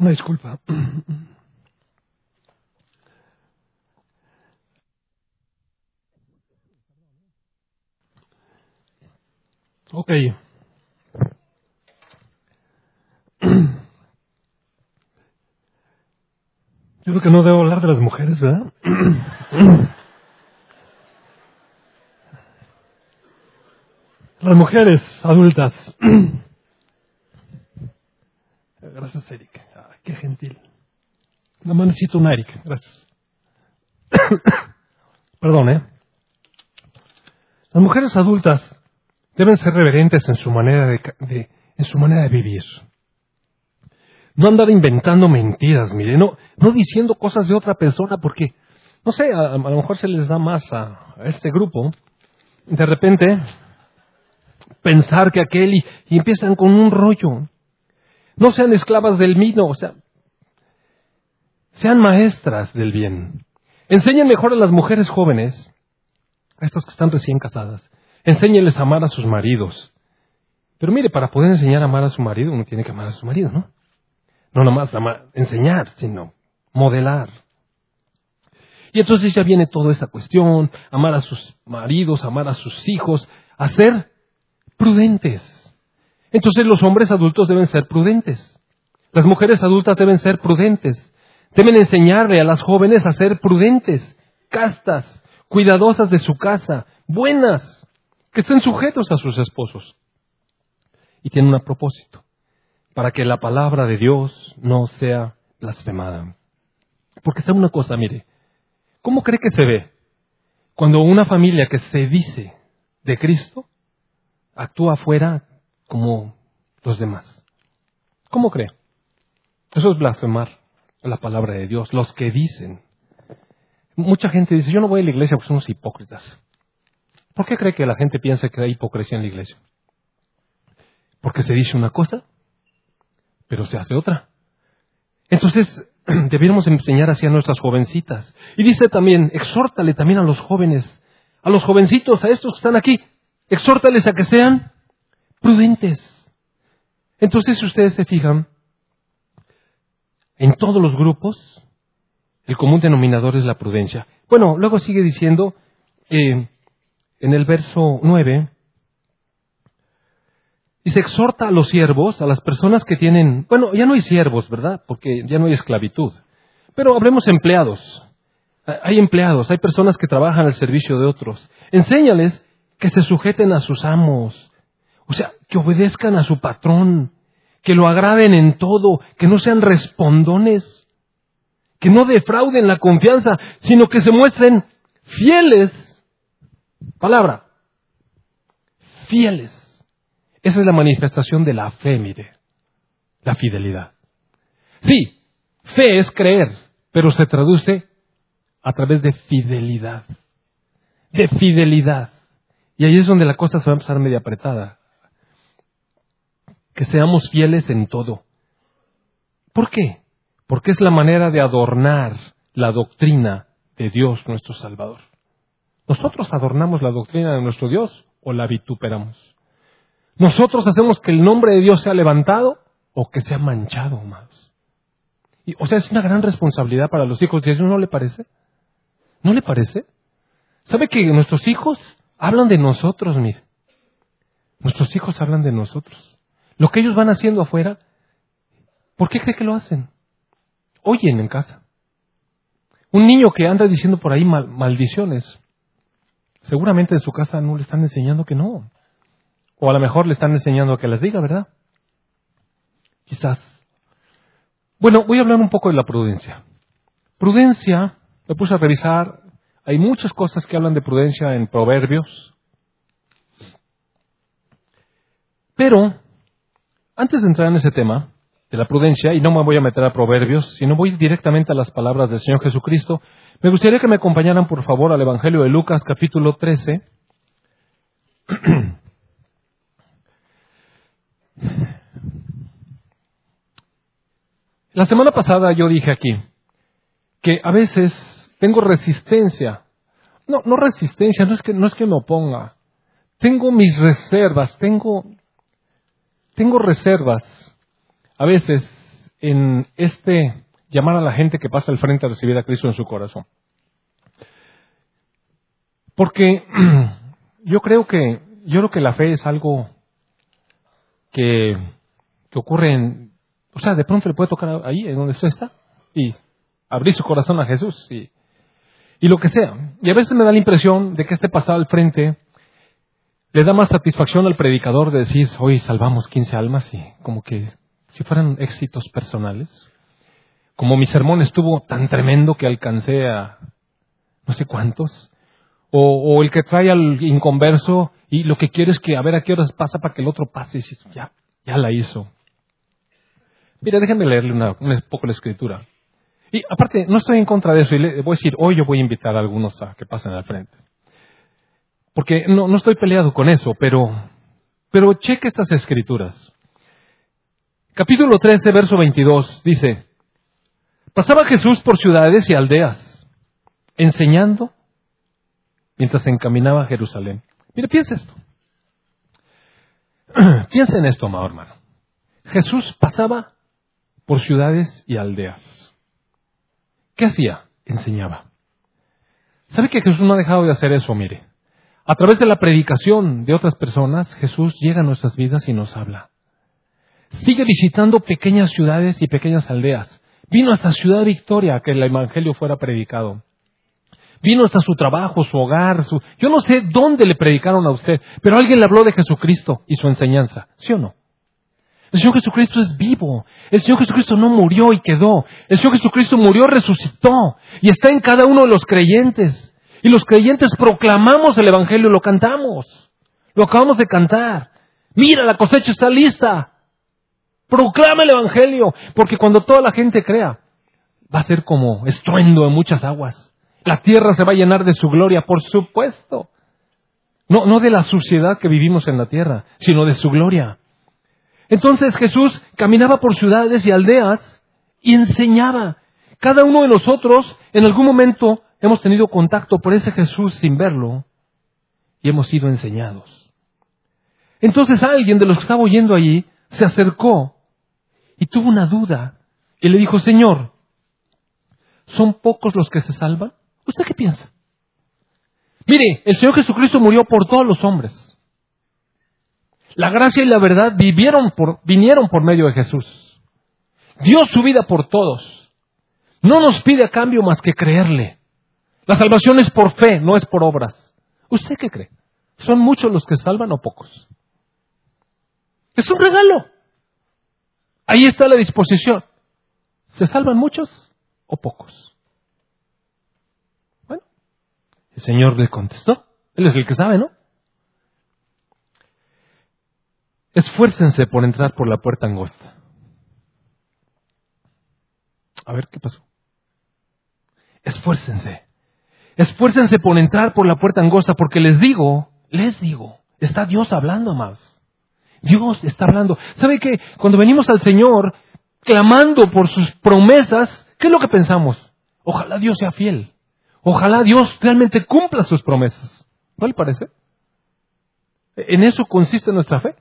Una disculpa. Ok. Yo creo que no debo hablar de las mujeres, ¿verdad? Las mujeres adultas. Gracias, Eric qué gentil. Nada necesito un Eric, gracias. Perdón, ¿eh? Las mujeres adultas deben ser reverentes en su manera de, en su manera de vivir. No andar inventando mentiras, mire, no, no diciendo cosas de otra persona porque, no sé, a, lo mejor se les da más a, este grupo. De repente, pensar que aquel y empiezan con un rollo. No sean esclavas del vino, o sea, sean maestras del bien. Enseñen mejor a las mujeres jóvenes, a estas que están recién casadas. Enséñenles a amar a sus maridos. Pero mire, para poder enseñar a amar a su marido, uno tiene que amar a su marido, ¿no? No nomás enseñar, sino modelar. Y entonces ya viene toda esa cuestión, amar a sus maridos, amar a sus hijos, a ser prudentes. Entonces los hombres adultos deben ser prudentes. Las mujeres adultas deben ser prudentes. Deben enseñarle a las jóvenes a ser prudentes, castas, cuidadosas de su casa, buenas, que estén sujetos a sus esposos. Y tienen un propósito, para que la palabra de Dios no sea blasfemada. Porque sabe una cosa, mire, ¿cómo cree que se ve cuando una familia que se dice de Cristo actúa afuera como los demás? ¿Cómo cree? Eso es blasfemar la palabra de Dios, los que dicen. Mucha gente dice, yo no voy a la iglesia porque somos hipócritas. ¿Por qué cree que la gente piensa que hay hipocresía en la iglesia? Porque se dice una cosa, pero se hace otra. Entonces, debiéramos enseñar así a nuestras jovencitas. Y dice también, exhórtale también a los jóvenes, a los jovencitos, a estos que están aquí, exhórtales a que sean prudentes. Entonces, si ustedes se fijan, en todos los grupos, el común denominador es la prudencia. Bueno, luego sigue diciendo eh, en el verso 9, y se exhorta a los siervos, a las personas que tienen, bueno, ya no hay siervos, ¿verdad? Porque ya no hay esclavitud. Pero hablemos empleados. Hay empleados, hay personas que trabajan al servicio de otros. Enséñales que se sujeten a sus amos. O sea, que obedezcan a su patrón, que lo agraden en todo, que no sean respondones, que no defrauden la confianza, sino que se muestren fieles. Palabra, fieles. Esa es la manifestación de la fe, mire, la fidelidad. Sí, fe es creer, pero se traduce a través de fidelidad. De fidelidad. Y ahí es donde la cosa se va a empezar media apretada que seamos fieles en todo. ¿Por qué? Porque es la manera de adornar la doctrina de Dios nuestro Salvador. ¿Nosotros adornamos la doctrina de nuestro Dios o la vituperamos? ¿Nosotros hacemos que el nombre de Dios sea levantado o que sea manchado? Y, o sea, es una gran responsabilidad para los hijos de Dios, ¿no le parece? ¿No le parece? ¿Sabe que nuestros hijos hablan de nosotros, mire? Nuestros hijos hablan de nosotros. Lo que ellos van haciendo afuera, ¿por qué cree que lo hacen? Oyen en casa. Un niño que anda diciendo por ahí maldiciones, seguramente en su casa no le están enseñando que no. O a lo mejor le están enseñando que las diga, ¿verdad? Quizás. Bueno, voy a hablar un poco de la prudencia. Prudencia, me puse a revisar, hay muchas cosas que hablan de prudencia en proverbios, pero antes de entrar en ese tema de la prudencia, y no me voy a meter a proverbios, sino voy directamente a las palabras del Señor Jesucristo, me gustaría que me acompañaran por favor al Evangelio de Lucas capítulo 13. La semana pasada yo dije aquí que a veces tengo resistencia. No, no resistencia, no es que, no es que me oponga. Tengo mis reservas, tengo tengo reservas a veces en este llamar a la gente que pasa al frente a recibir a Cristo en su corazón. Porque yo creo que yo creo que la fe es algo que, que ocurre en, o sea, de pronto le puede tocar ahí, en donde usted está, y abrir su corazón a Jesús y, y lo que sea. Y a veces me da la impresión de que este pasado al frente le da más satisfacción al predicador de decir, hoy salvamos 15 almas y como que si fueran éxitos personales. Como mi sermón estuvo tan tremendo que alcancé a no sé cuántos. O, el que trae al inconverso y lo que quiere es que a ver a qué horas pasa para que el otro pase y ya, ya la hizo. Mira, déjenme leerle una, un poco la escritura. Y aparte, no estoy en contra de eso y le voy a decir, hoy yo voy a invitar a algunos a que pasen al frente. Porque no, no estoy peleado con eso, pero, pero cheque estas escrituras. Capítulo 13, verso 22 dice, pasaba Jesús por ciudades y aldeas, enseñando mientras se encaminaba a Jerusalén. Mire, piensa esto. piensa en esto, amado hermano. Jesús pasaba por ciudades y aldeas. ¿Qué hacía? Enseñaba. ¿Sabe que Jesús no ha dejado de hacer eso? Mire, a través de la predicación de otras personas, Jesús llega a nuestras vidas y nos habla. Sigue visitando pequeñas ciudades y pequeñas aldeas. Vino hasta Ciudad Victoria que el Evangelio fuera predicado. Vino hasta su trabajo, su hogar, su... Yo no sé dónde le predicaron a usted, pero alguien le habló de Jesucristo y su enseñanza, ¿sí o no? El Señor Jesucristo es vivo. El Señor Jesucristo no murió y quedó. El Señor Jesucristo murió, resucitó y está en cada uno de los creyentes. Y los creyentes proclamamos el Evangelio, lo cantamos. Lo acabamos de cantar. Mira, la cosecha está lista. Proclama el Evangelio, porque cuando toda la gente crea, va a ser como estruendo en muchas aguas. La tierra se va a llenar de su gloria, por supuesto. No, no de la suciedad que vivimos en la tierra, sino de su gloria. Entonces Jesús caminaba por ciudades y aldeas y enseñaba. Cada uno de nosotros en algún momento hemos tenido contacto por ese Jesús sin verlo y hemos sido enseñados. Entonces alguien de los que estaba oyendo allí se acercó y tuvo una duda y le dijo, Señor, ¿son pocos los que se salvan? ¿Usted qué piensa? Mire, el Señor Jesucristo murió por todos los hombres. La gracia y la verdad vivieron por, vinieron por medio de Jesús. Dio su vida por todos. No nos pide a cambio más que creerle. La salvación es por fe, no es por obras. ¿Usted qué cree? ¿Son muchos los que salvan o pocos? Es un regalo. Ahí está la disposición. ¿Se salvan muchos o pocos? Bueno, el Señor le contestó. Él es el que sabe, ¿no? Esfuércense por entrar por la puerta angosta. A ver, ¿qué pasó? Esfuércense. Esfuércense por entrar por la puerta angosta, porque les digo, les digo, está Dios hablando más. Dios está hablando. ¿Sabe qué? Cuando venimos al Señor clamando por sus promesas, ¿qué es lo que pensamos? Ojalá Dios sea fiel. Ojalá Dios realmente cumpla sus promesas. ¿No le parece? En eso consiste nuestra fe.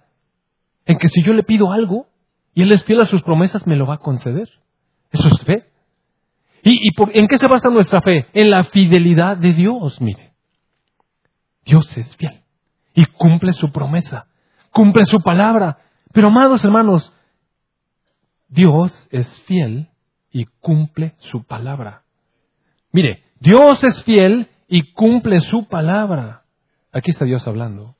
En que si yo le pido algo y Él es fiel a sus promesas, me lo va a conceder. Eso es fe. ¿Y, en qué se basa nuestra fe? En la fidelidad de Dios, mire. Dios es fiel y cumple su promesa, cumple su palabra. Pero amados hermanos, Dios es fiel y cumple su palabra. Mire, Dios es fiel y cumple su palabra. Aquí está Dios hablando.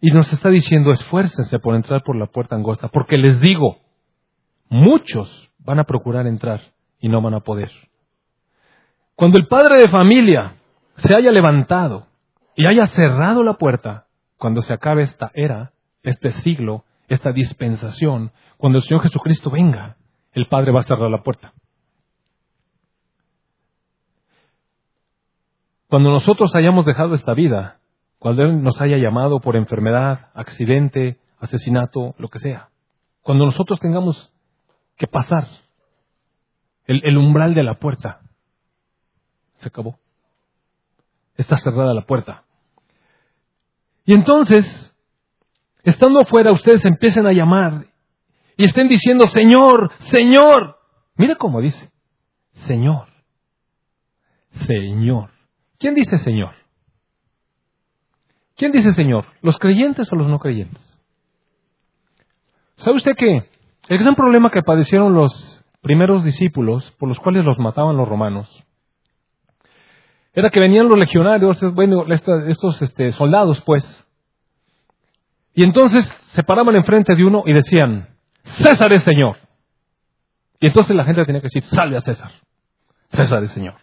Y nos está diciendo, esfuércense por entrar por la puerta angosta, porque les digo, muchos van a procurar entrar y no van a poder. Cuando el padre de familia se haya levantado y haya cerrado la puerta, cuando se acabe esta era, este siglo, esta dispensación, cuando el Señor Jesucristo venga, el Padre va a cerrar la puerta. Cuando nosotros hayamos dejado esta vida, cuando Él nos haya llamado por enfermedad, accidente, asesinato, lo que sea, cuando nosotros tengamos que pasar el, umbral de la puerta. Se acabó. Está cerrada la puerta. Y entonces, estando afuera, ustedes empiecen a llamar y estén diciendo, Señor, Señor. Mire cómo dice, Señor, Señor. ¿Quién dice Señor? ¿Quién dice Señor? ¿Los creyentes o los no creyentes? ¿Sabe usted que el gran problema que padecieron los primeros discípulos por los cuales los mataban los romanos era que venían los legionarios, bueno, estos este, soldados, pues, y entonces se paraban enfrente de uno y decían, César es Señor. Y entonces la gente tenía que decir, salve a César. César es Señor.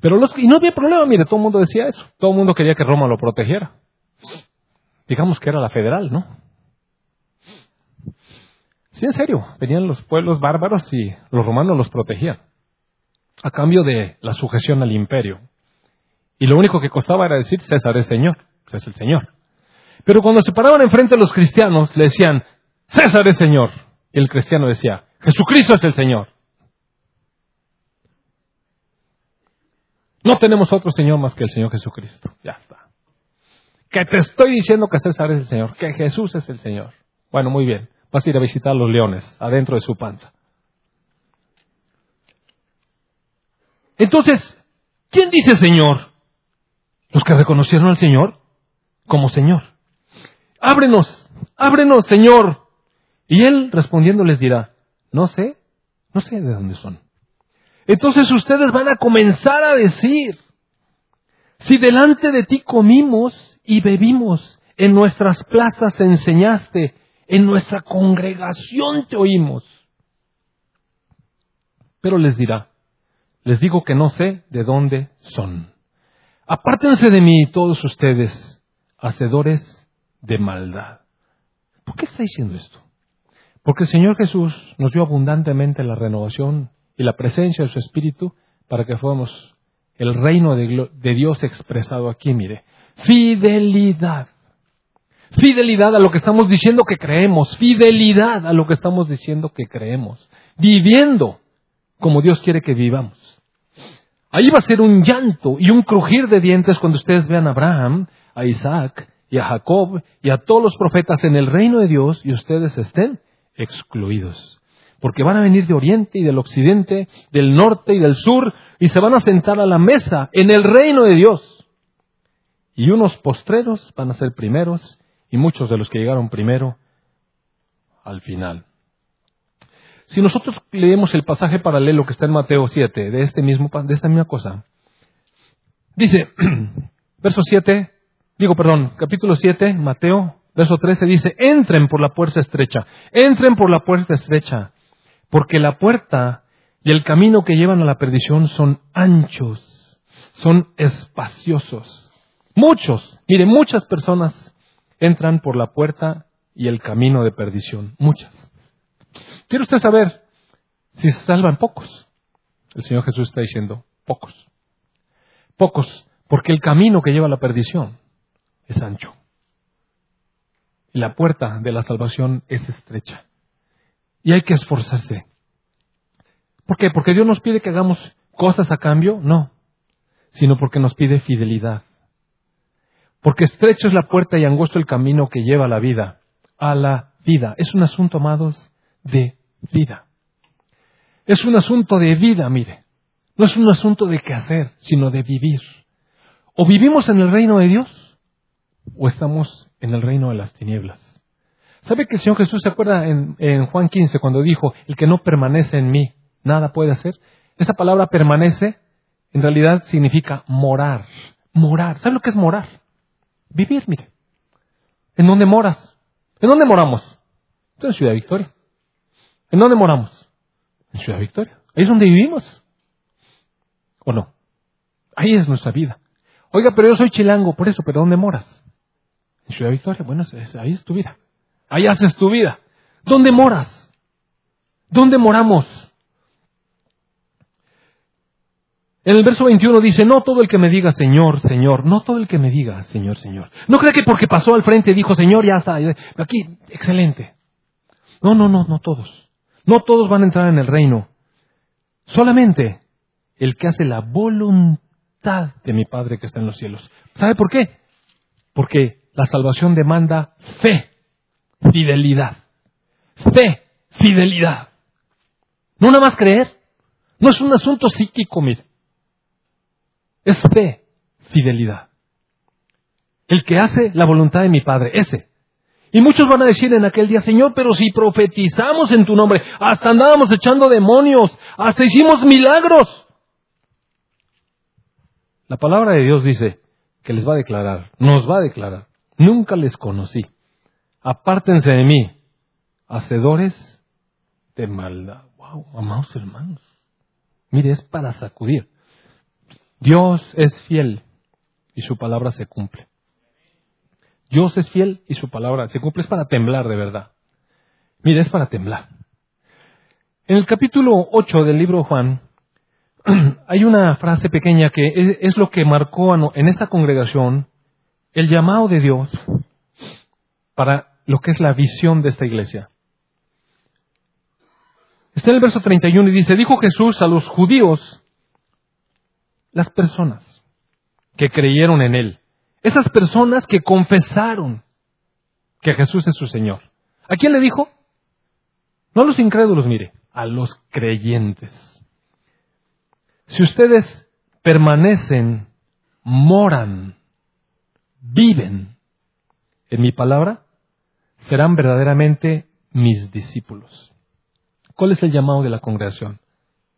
Pero los, y no había problema, mire, todo el mundo decía eso. Todo el mundo quería que Roma lo protegiera. Digamos que era la federal, ¿no? En serio, venían los pueblos bárbaros y los romanos los protegían, a cambio de la sujeción al imperio. Y lo único que costaba era decir, César es Señor, es el Señor. Pero cuando se paraban enfrente a los cristianos, le decían, César es Señor. Y el cristiano decía, Jesucristo es el Señor. No tenemos otro Señor más que el Señor Jesucristo. Ya está. Que te estoy diciendo que César es el Señor, que Jesús es el Señor. Bueno, muy bien. Vas a ir a visitar a los leones adentro de su panza. Entonces, ¿quién dice Señor? Los que reconocieron al Señor como Señor. Ábrenos, ábrenos, Señor. Y él respondiendo les dirá, no sé, no sé de dónde son. Entonces ustedes van a comenzar a decir, si delante de ti comimos y bebimos, en nuestras plazas enseñaste, en nuestra congregación te oímos. Pero les dirá, les digo que no sé de dónde son. Apártense de mí todos ustedes, hacedores de maldad. ¿Por qué está diciendo esto? Porque el Señor Jesús nos dio abundantemente la renovación y la presencia de su Espíritu para que fuéramos el reino de, de Dios expresado aquí, mire. Fidelidad. Fidelidad a lo que estamos diciendo que creemos. Fidelidad a lo que estamos diciendo que creemos. Viviendo como Dios quiere que vivamos. Ahí va a ser un llanto y un crujir de dientes cuando ustedes vean a Abraham, a Isaac y a Jacob y a todos los profetas en el reino de Dios y ustedes estén excluidos. Porque van a venir de oriente y del occidente, del norte y del sur y se van a sentar a la mesa en el reino de Dios. Y unos postreros van a ser primeros y muchos de los que llegaron primero al final. Si nosotros leemos el pasaje paralelo que está en Mateo 7, de, este mismo, de esta misma cosa, dice, verso 7, digo, perdón, capítulo 7, Mateo, verso 13, dice, entren por la puerta estrecha, entren por la puerta estrecha, porque la puerta y el camino que llevan a la perdición son anchos, son espaciosos. Muchos, mire, muchas personas entran por la puerta y el camino de perdición, muchas. ¿Quiere usted saber si se salvan pocos? El Señor Jesús está diciendo, pocos. Pocos, porque el camino que lleva a la perdición es ancho. Y la puerta de la salvación es estrecha. Y hay que esforzarse. ¿Por qué? ¿Porque Dios nos pide que hagamos cosas a cambio? No, sino porque nos pide fidelidad. Porque estrecho es la puerta y angosto el camino que lleva a la vida. A la vida. Es un asunto, amados, de vida. Es un asunto de vida, mire. No es un asunto de qué hacer, sino de vivir. O vivimos en el reino de Dios, o estamos en el reino de las tinieblas. ¿Sabe que el Señor Jesús se acuerda en, en, Juan 15 cuando dijo, el que no permanece en mí, nada puede hacer? Esa palabra permanece en realidad significa morar. Morar. ¿Sabe lo que es morar? Vivir, mire. ¿En dónde moras? ¿En dónde moramos? En Ciudad Victoria. ¿En dónde moramos? En Ciudad Victoria. Ahí es donde vivimos. ¿O no? Ahí es nuestra vida. Oiga, pero yo soy chilango, por eso, pero ¿dónde moras? En Ciudad Victoria. Bueno, ahí es tu vida. Ahí haces tu vida. ¿Dónde moras? ¿Dónde moramos? En el verso 21 dice, no todo el que me diga Señor, Señor, no todo el que me diga Señor, Señor. No crea que porque pasó al frente dijo Señor, ya está. Aquí, excelente. No, no, no, no todos. No todos van a entrar en el reino. Solamente el que hace la voluntad de mi Padre que está en los cielos. ¿Sabe por qué? Porque la salvación demanda fe, fidelidad. Fe, fidelidad. No nada más creer. No es un asunto psíquico, mire. Es fe, fidelidad. El que hace la voluntad de mi Padre, ese y muchos van a decir en aquel día, Señor, pero si profetizamos en tu nombre, hasta andábamos echando demonios, hasta hicimos milagros. La palabra de Dios dice que les va a declarar, nos va a declarar, nunca les conocí. Apártense de mí, hacedores de maldad. Wow, amados hermanos. Mire, es para sacudir. Dios es fiel y su palabra se cumple. Dios es fiel y su palabra se cumple. Es para temblar de verdad. Mire, es para temblar. En el capítulo 8 del libro Juan, hay una frase pequeña que es, lo que marcó en esta congregación el llamado de Dios para lo que es la visión de esta iglesia. Está en el verso 31 y dice, dijo Jesús a los judíos las personas que creyeron en Él. Esas personas que confesaron que Jesús es su Señor. ¿A quién le dijo? No a los incrédulos, mire, a los creyentes. Si ustedes permanecen, moran, viven en mi palabra, serán verdaderamente mis discípulos. ¿Cuál es el llamado de la congregación?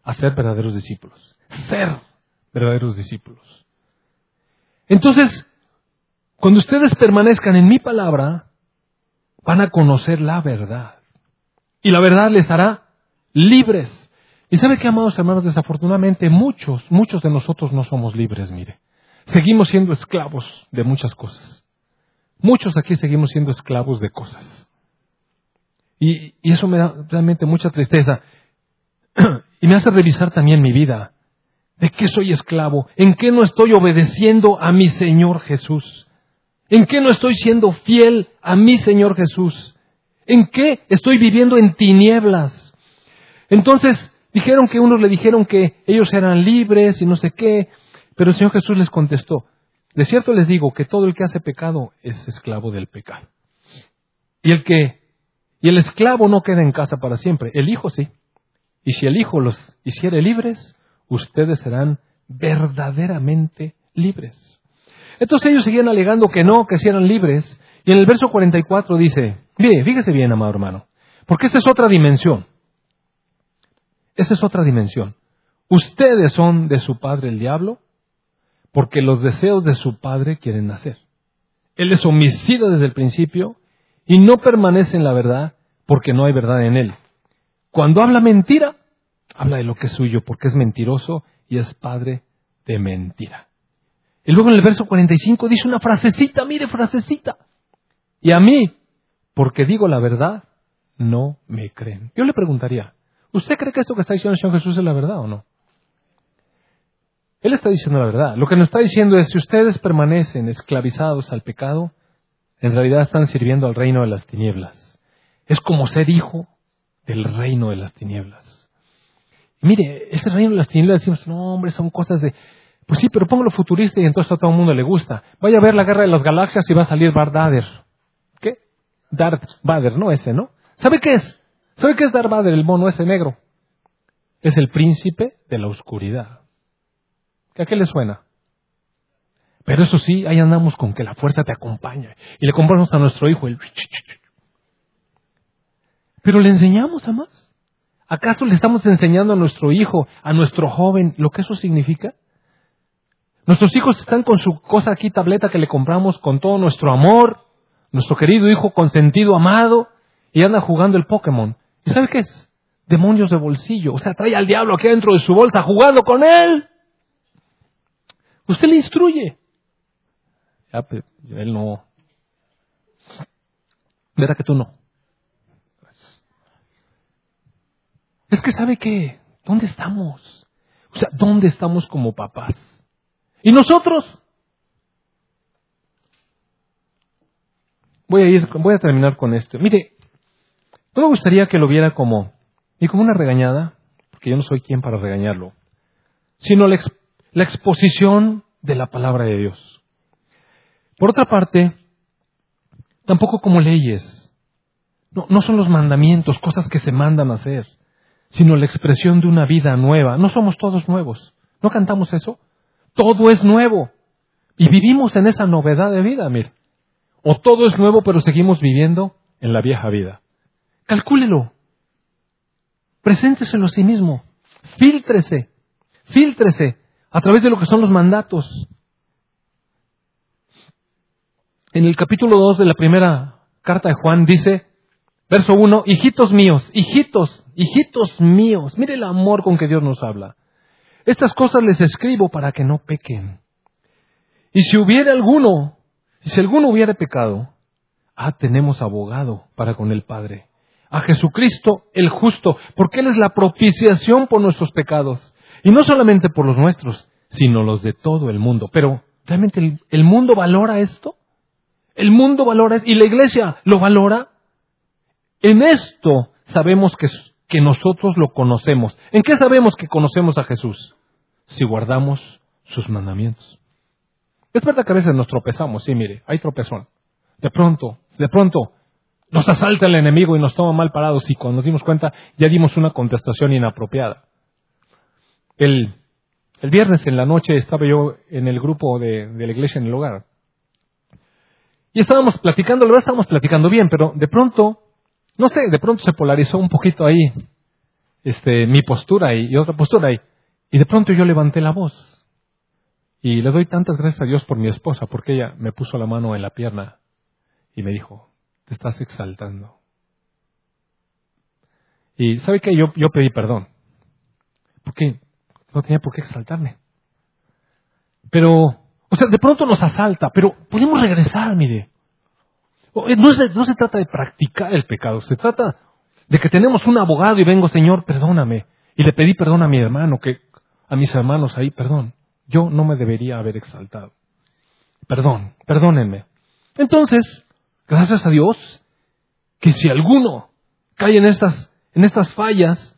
A ser verdaderos discípulos. Ser verdaderos discípulos. Entonces, cuando ustedes permanezcan en mi palabra, van a conocer la verdad. Y la verdad les hará libres. Y sabe que, amados hermanos, desafortunadamente muchos, muchos de nosotros no somos libres, mire. Seguimos siendo esclavos de muchas cosas. Muchos aquí seguimos siendo esclavos de cosas. Y, y eso me da realmente mucha tristeza. y me hace revisar también mi vida. ¿De qué soy esclavo? ¿En qué no estoy obedeciendo a mi Señor Jesús? ¿En qué no estoy siendo fiel a mi Señor Jesús? ¿En qué estoy viviendo en tinieblas? Entonces dijeron que unos le dijeron que ellos eran libres y no sé qué, pero el Señor Jesús les contestó, de cierto les digo que todo el que hace pecado es esclavo del pecado. Y el que y el esclavo no queda en casa para siempre, el hijo sí. Y si el hijo los hiciere libres, ustedes serán verdaderamente libres. Entonces ellos seguían alegando que no, que si eran libres. Y en el verso 44 dice, mire, fíjese bien, amado hermano, porque esta es otra dimensión. Esa es otra dimensión. Ustedes son de su padre el diablo, porque los deseos de su padre quieren nacer. Él es homicida desde el principio y no permanece en la verdad porque no hay verdad en él. Cuando habla mentira, habla de lo que es suyo porque es mentiroso y es padre de mentira. Y luego en el verso 45 dice una frasecita, mire, frasecita. Y a mí, porque digo la verdad, no me creen. Yo le preguntaría, ¿usted cree que esto que está diciendo el Señor Jesús es la verdad o no? Él está diciendo la verdad. Lo que nos está diciendo es, si ustedes permanecen esclavizados al pecado, en realidad están sirviendo al reino de las tinieblas. Es como ser hijo del reino de las tinieblas. Mire, ese reino de las tinieblas decimos, no, hombre, son cosas de, pues sí, pero póngalo futurista y entonces a todo el mundo le gusta. Vaya a ver la guerra de las galaxias y va a salir Darth Vader. ¿Qué? Darth Vader, no ese, ¿no? ¿Sabe qué es? ¿Sabe qué es Darth Vader, el mono ese negro? Es el príncipe de la oscuridad. ¿A qué le suena? Pero eso sí, ahí andamos con que la fuerza te acompaña. Y le compramos a nuestro hijo el... Pero le enseñamos a más. ¿Acaso le estamos enseñando a nuestro hijo, a nuestro joven, lo que eso significa? Nuestros hijos están con su cosa aquí, tableta que le compramos con todo nuestro amor, nuestro querido hijo consentido, amado, y anda jugando el Pokémon. ¿Y sabe qué es? Demonios de bolsillo. O sea, trae al diablo aquí dentro de su bolsa jugando con él. Usted le instruye. Ya, pero él no. Verá que tú no. Es que sabe que, ¿dónde estamos? O sea, ¿dónde estamos como papás? ¿Y nosotros? Voy a ir, voy a terminar con esto. Mire, no me gustaría que lo viera como, y como una regañada, porque yo no soy quien para regañarlo, sino la exposición de la palabra de Dios. Por otra parte, tampoco como leyes. No, no son los mandamientos, cosas que se mandan a hacer, sino la expresión de una vida nueva. No somos todos nuevos. ¿No cantamos eso? Todo es nuevo. Y vivimos en esa novedad de vida, mire. O todo es nuevo, pero seguimos viviendo en la vieja vida. Calcúlelo. Presénteselo a sí mismo. Fíltrese. Fíltrese a través de lo que son los mandatos. En el capítulo 2 de la primera carta de Juan dice, verso 1, hijitos míos, hijitos, hijitos míos, mire el amor con que Dios nos habla. Estas cosas les escribo para que no pequen. Y si hubiera alguno, si alguno hubiera pecado, ah, tenemos abogado para con el Padre, a Jesucristo el justo, porque Él es la propiciación por nuestros pecados, y no solamente por los nuestros, sino los de todo el mundo. Pero, ¿realmente el, el mundo valora esto? ¿El mundo valora esto? ¿Y la iglesia lo valora? En esto sabemos que que nosotros lo conocemos. ¿En qué sabemos que conocemos a Jesús? Si guardamos sus mandamientos. Es verdad que a veces nos tropezamos, sí, mire, hay tropezón. De pronto, de pronto, nos asalta el enemigo y nos toma mal parados y cuando nos dimos cuenta ya dimos una contestación inapropiada. El, viernes en la noche estaba yo en el grupo de, de la iglesia en el hogar. Y estábamos platicando, la verdad estábamos platicando bien, pero de pronto, no sé, de pronto se polarizó un poquito ahí este, mi postura y, otra postura ahí. Y de pronto yo levanté la voz. Y le doy tantas gracias a Dios por mi esposa, porque ella me puso la mano en la pierna y me dijo, te estás exaltando. Y ¿sabe qué? Yo, yo pedí perdón. Porque no tenía por qué exaltarme. Pero, o sea, de pronto nos asalta, pero podemos regresar, mire. No se, no se trata de practicar el pecado, se trata de que tenemos un abogado y vengo, Señor, perdóname. Y le pedí perdón a mi hermano, que a mis hermanos ahí, perdón. Yo no me debería haber exaltado. Perdón, perdónenme. Entonces, gracias a Dios, que si alguno cae en estas, en estas fallas,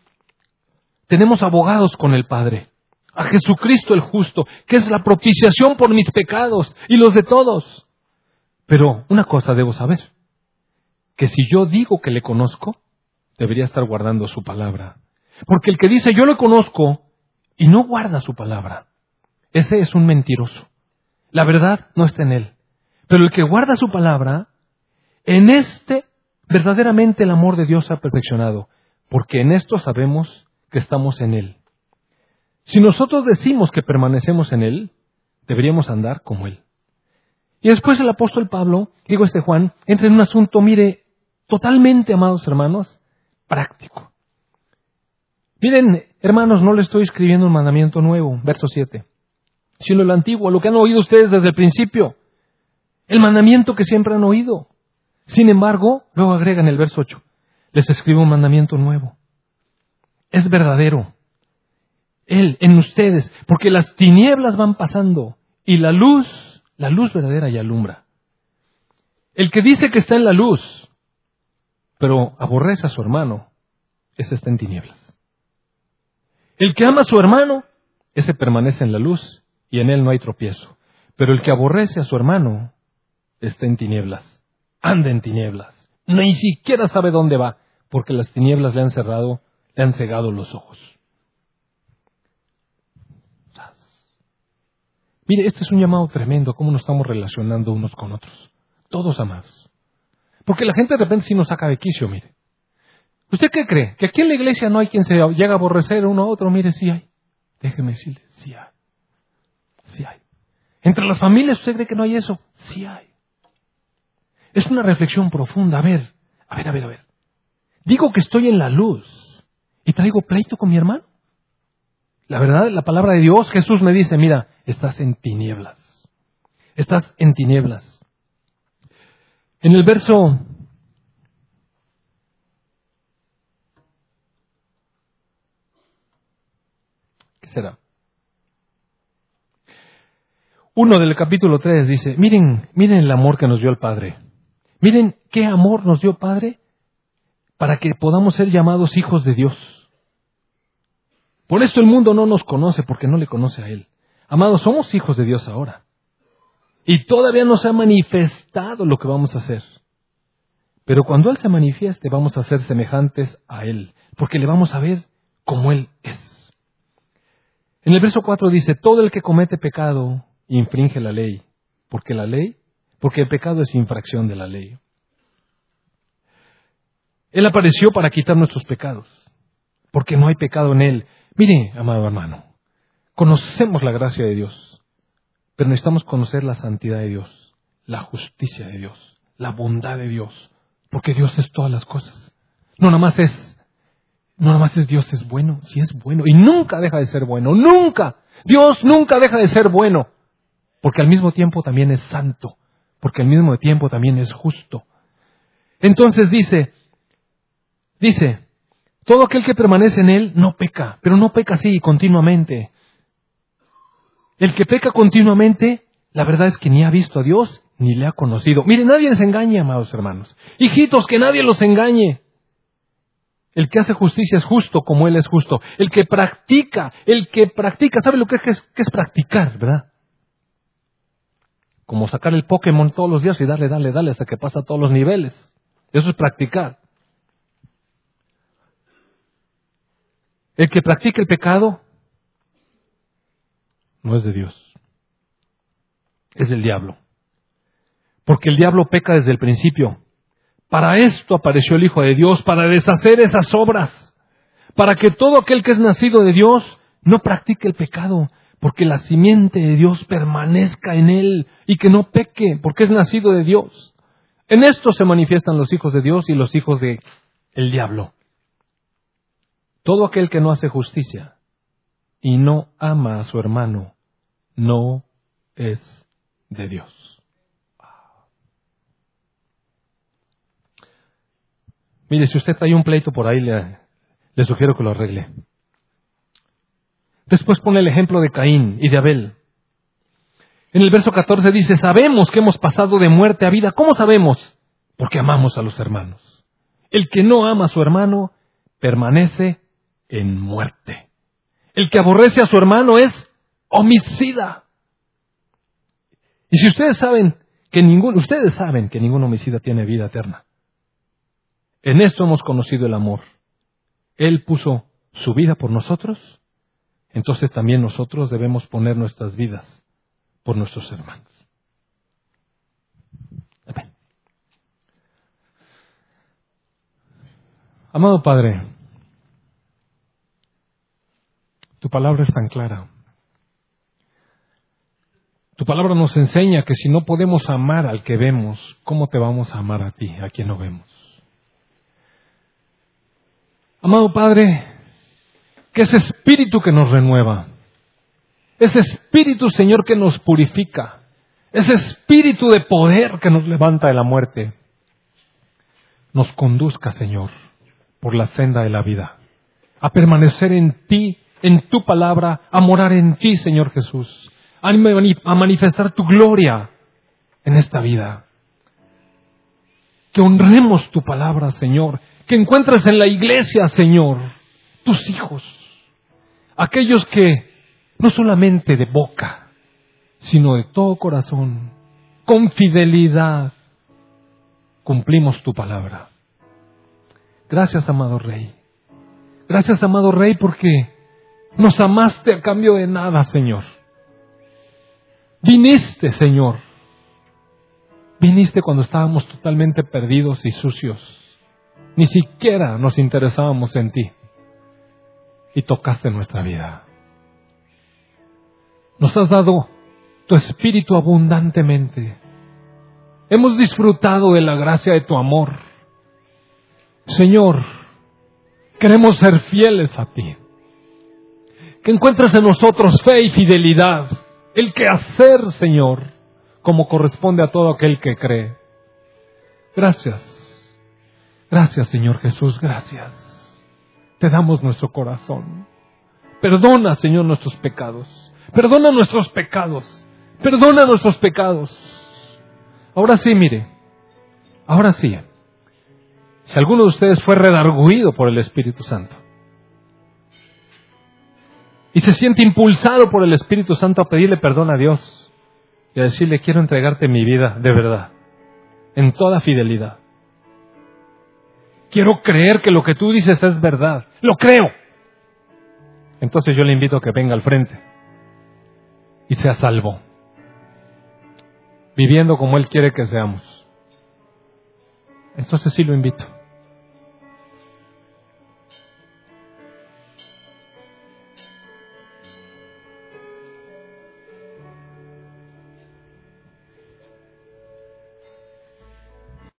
tenemos abogados con el Padre. A Jesucristo el justo, que es la propiciación por mis pecados y los de todos. Pero una cosa debo saber, que si yo digo que le conozco, debería estar guardando su palabra. Porque el que dice yo lo conozco y no guarda su palabra, ese es un mentiroso. La verdad no está en él. Pero el que guarda su palabra, en este verdaderamente el amor de Dios ha perfeccionado, porque en esto sabemos que estamos en Él. Si nosotros decimos que permanecemos en Él, deberíamos andar como Él. Y después el apóstol Pablo, digo este Juan, entra en un asunto, mire, totalmente, amados hermanos, práctico. Miren, hermanos, no le estoy escribiendo un mandamiento nuevo, verso 7, sino lo antiguo, lo que han oído ustedes desde el principio, el mandamiento que siempre han oído. Sin embargo, luego agrega en el verso 8, les escribo un mandamiento nuevo. Es verdadero. Él en ustedes, porque las tinieblas van pasando y la luz, la luz verdadera ya alumbra. El que dice que está en la luz, pero aborrece a su hermano, ese está en tinieblas. El que ama a su hermano, ese permanece en la luz y en él no hay tropiezo. Pero el que aborrece a su hermano, está en tinieblas, anda en tinieblas, ni siquiera sabe dónde va, porque las tinieblas le han cerrado, le han cegado los ojos. Mire, este es un llamado tremendo, cómo nos estamos relacionando unos con otros, todos amados. Porque la gente de repente sí nos saca de quicio, mire. ¿Usted qué cree? ¿Que aquí en la iglesia no hay quien se llega a aborrecer uno a otro? Mire, sí hay. Déjeme decirle, sí hay. Sí hay. Entre las familias, ¿usted cree que no hay eso? Sí hay. Es una reflexión profunda. A ver, a ver, a ver, a ver. Digo que estoy en la luz y traigo pleito con mi hermano. La verdad, la palabra de Dios, Jesús me dice, mira, estás en tinieblas. Estás en tinieblas. En el verso ¿Qué será? Uno del capítulo 3 dice, miren, miren el amor que nos dio el Padre. Miren qué amor nos dio Padre para que podamos ser llamados hijos de Dios. Por esto el mundo no nos conoce porque no le conoce a Él. Amados, somos hijos de Dios ahora. Y todavía no se ha manifestado lo que vamos a hacer. Pero cuando Él se manifieste vamos a ser semejantes a Él, porque le vamos a ver como Él es. En el verso 4 dice, todo el que comete pecado infringe la ley, porque la ley porque el pecado es infracción de la ley. Él apareció para quitar nuestros pecados, porque no hay pecado en Él. Mire, amado hermano, conocemos la gracia de Dios, pero necesitamos conocer la santidad de Dios, la justicia de Dios, la bondad de Dios, porque Dios es todas las cosas. No nada más es, no nada más es Dios es bueno, sí es bueno, y nunca deja de ser bueno, nunca. Dios nunca deja de ser bueno, porque al mismo tiempo también es santo porque al mismo tiempo también es justo. Entonces dice, dice, todo aquel que permanece en él no peca, pero no peca así continuamente. El que peca continuamente, la verdad es que ni ha visto a Dios ni le ha conocido. Mire, nadie les engañe, amados hermanos. Hijitos, que nadie los engañe. El que hace justicia es justo como Él es justo. El que practica, el que practica, ¿sabe lo que es, que es practicar, verdad? Como sacar el Pokémon todos los días y darle, darle, darle hasta que pasa todos los niveles. Eso es practicar. El que practica el pecado no es de Dios, es del diablo. Porque el diablo peca desde el principio. Para esto apareció el Hijo de Dios, para deshacer esas obras, para que todo aquel que es nacido de Dios no practique el pecado, porque la simiente de Dios permanezca en él y que no peque, porque es nacido de Dios. En esto se manifiestan los hijos de Dios y los hijos de el diablo. Todo aquel que no hace justicia y no ama a su hermano no es de Dios. Mire, si usted trae un pleito por ahí, le, le sugiero que lo arregle. Después pone el ejemplo de Caín y de Abel. En el verso 14 dice, sabemos que hemos pasado de muerte a vida. ¿Cómo sabemos? Porque amamos a los hermanos. El que no ama a su hermano permanece en muerte. El que aborrece a su hermano es homicida. Y si ustedes saben que ningún, ustedes saben que ningún homicida tiene vida eterna. En esto hemos conocido el amor. Él puso su vida por nosotros, entonces también nosotros debemos poner nuestras vidas por nuestros hermanos. Amado Padre, tu palabra es tan clara. Tu palabra nos enseña que si no podemos amar al que vemos, ¿cómo te vamos a amar a ti, a quien no vemos? Amado Padre, que ese espíritu que nos renueva, ese espíritu, Señor, que nos purifica, ese espíritu de poder que nos levanta de la muerte, nos conduzca, Señor, por la senda de la vida, a permanecer en ti, en tu palabra, a morar en ti, Señor Jesús, a manifestar tu gloria en esta vida. Que honremos tu palabra, Señor, que encuentres en la iglesia, Señor, tus hijos, aquellos que no solamente de boca, sino de todo corazón, con fidelidad, cumplimos tu palabra. Gracias, amado Rey. Gracias, amado Rey, porque nos amaste a cambio de nada, Señor. Viniste, Señor. Viniste cuando estábamos totalmente perdidos y sucios. Ni siquiera nos interesábamos en ti. Y tocaste nuestra vida. Nos has dado tu espíritu abundantemente. Hemos disfrutado de la gracia de tu amor. Señor, queremos ser fieles a ti que encuentres en nosotros fe y fidelidad, el que hacer, Señor, como corresponde a todo aquel que cree. Gracias. Gracias, Señor Jesús, gracias. Te damos nuestro corazón. Perdona, Señor, nuestros pecados. Perdona nuestros pecados. Perdona nuestros pecados. Ahora sí, mire. Ahora sí. Si alguno de ustedes fue redarguido por el Espíritu Santo, y se siente impulsado por el Espíritu Santo a pedirle perdón a Dios y a decirle, quiero entregarte mi vida de verdad, en toda fidelidad. Quiero creer que lo que tú dices es verdad. Lo creo. Entonces yo le invito a que venga al frente y sea salvo, viviendo como Él quiere que seamos. Entonces sí lo invito.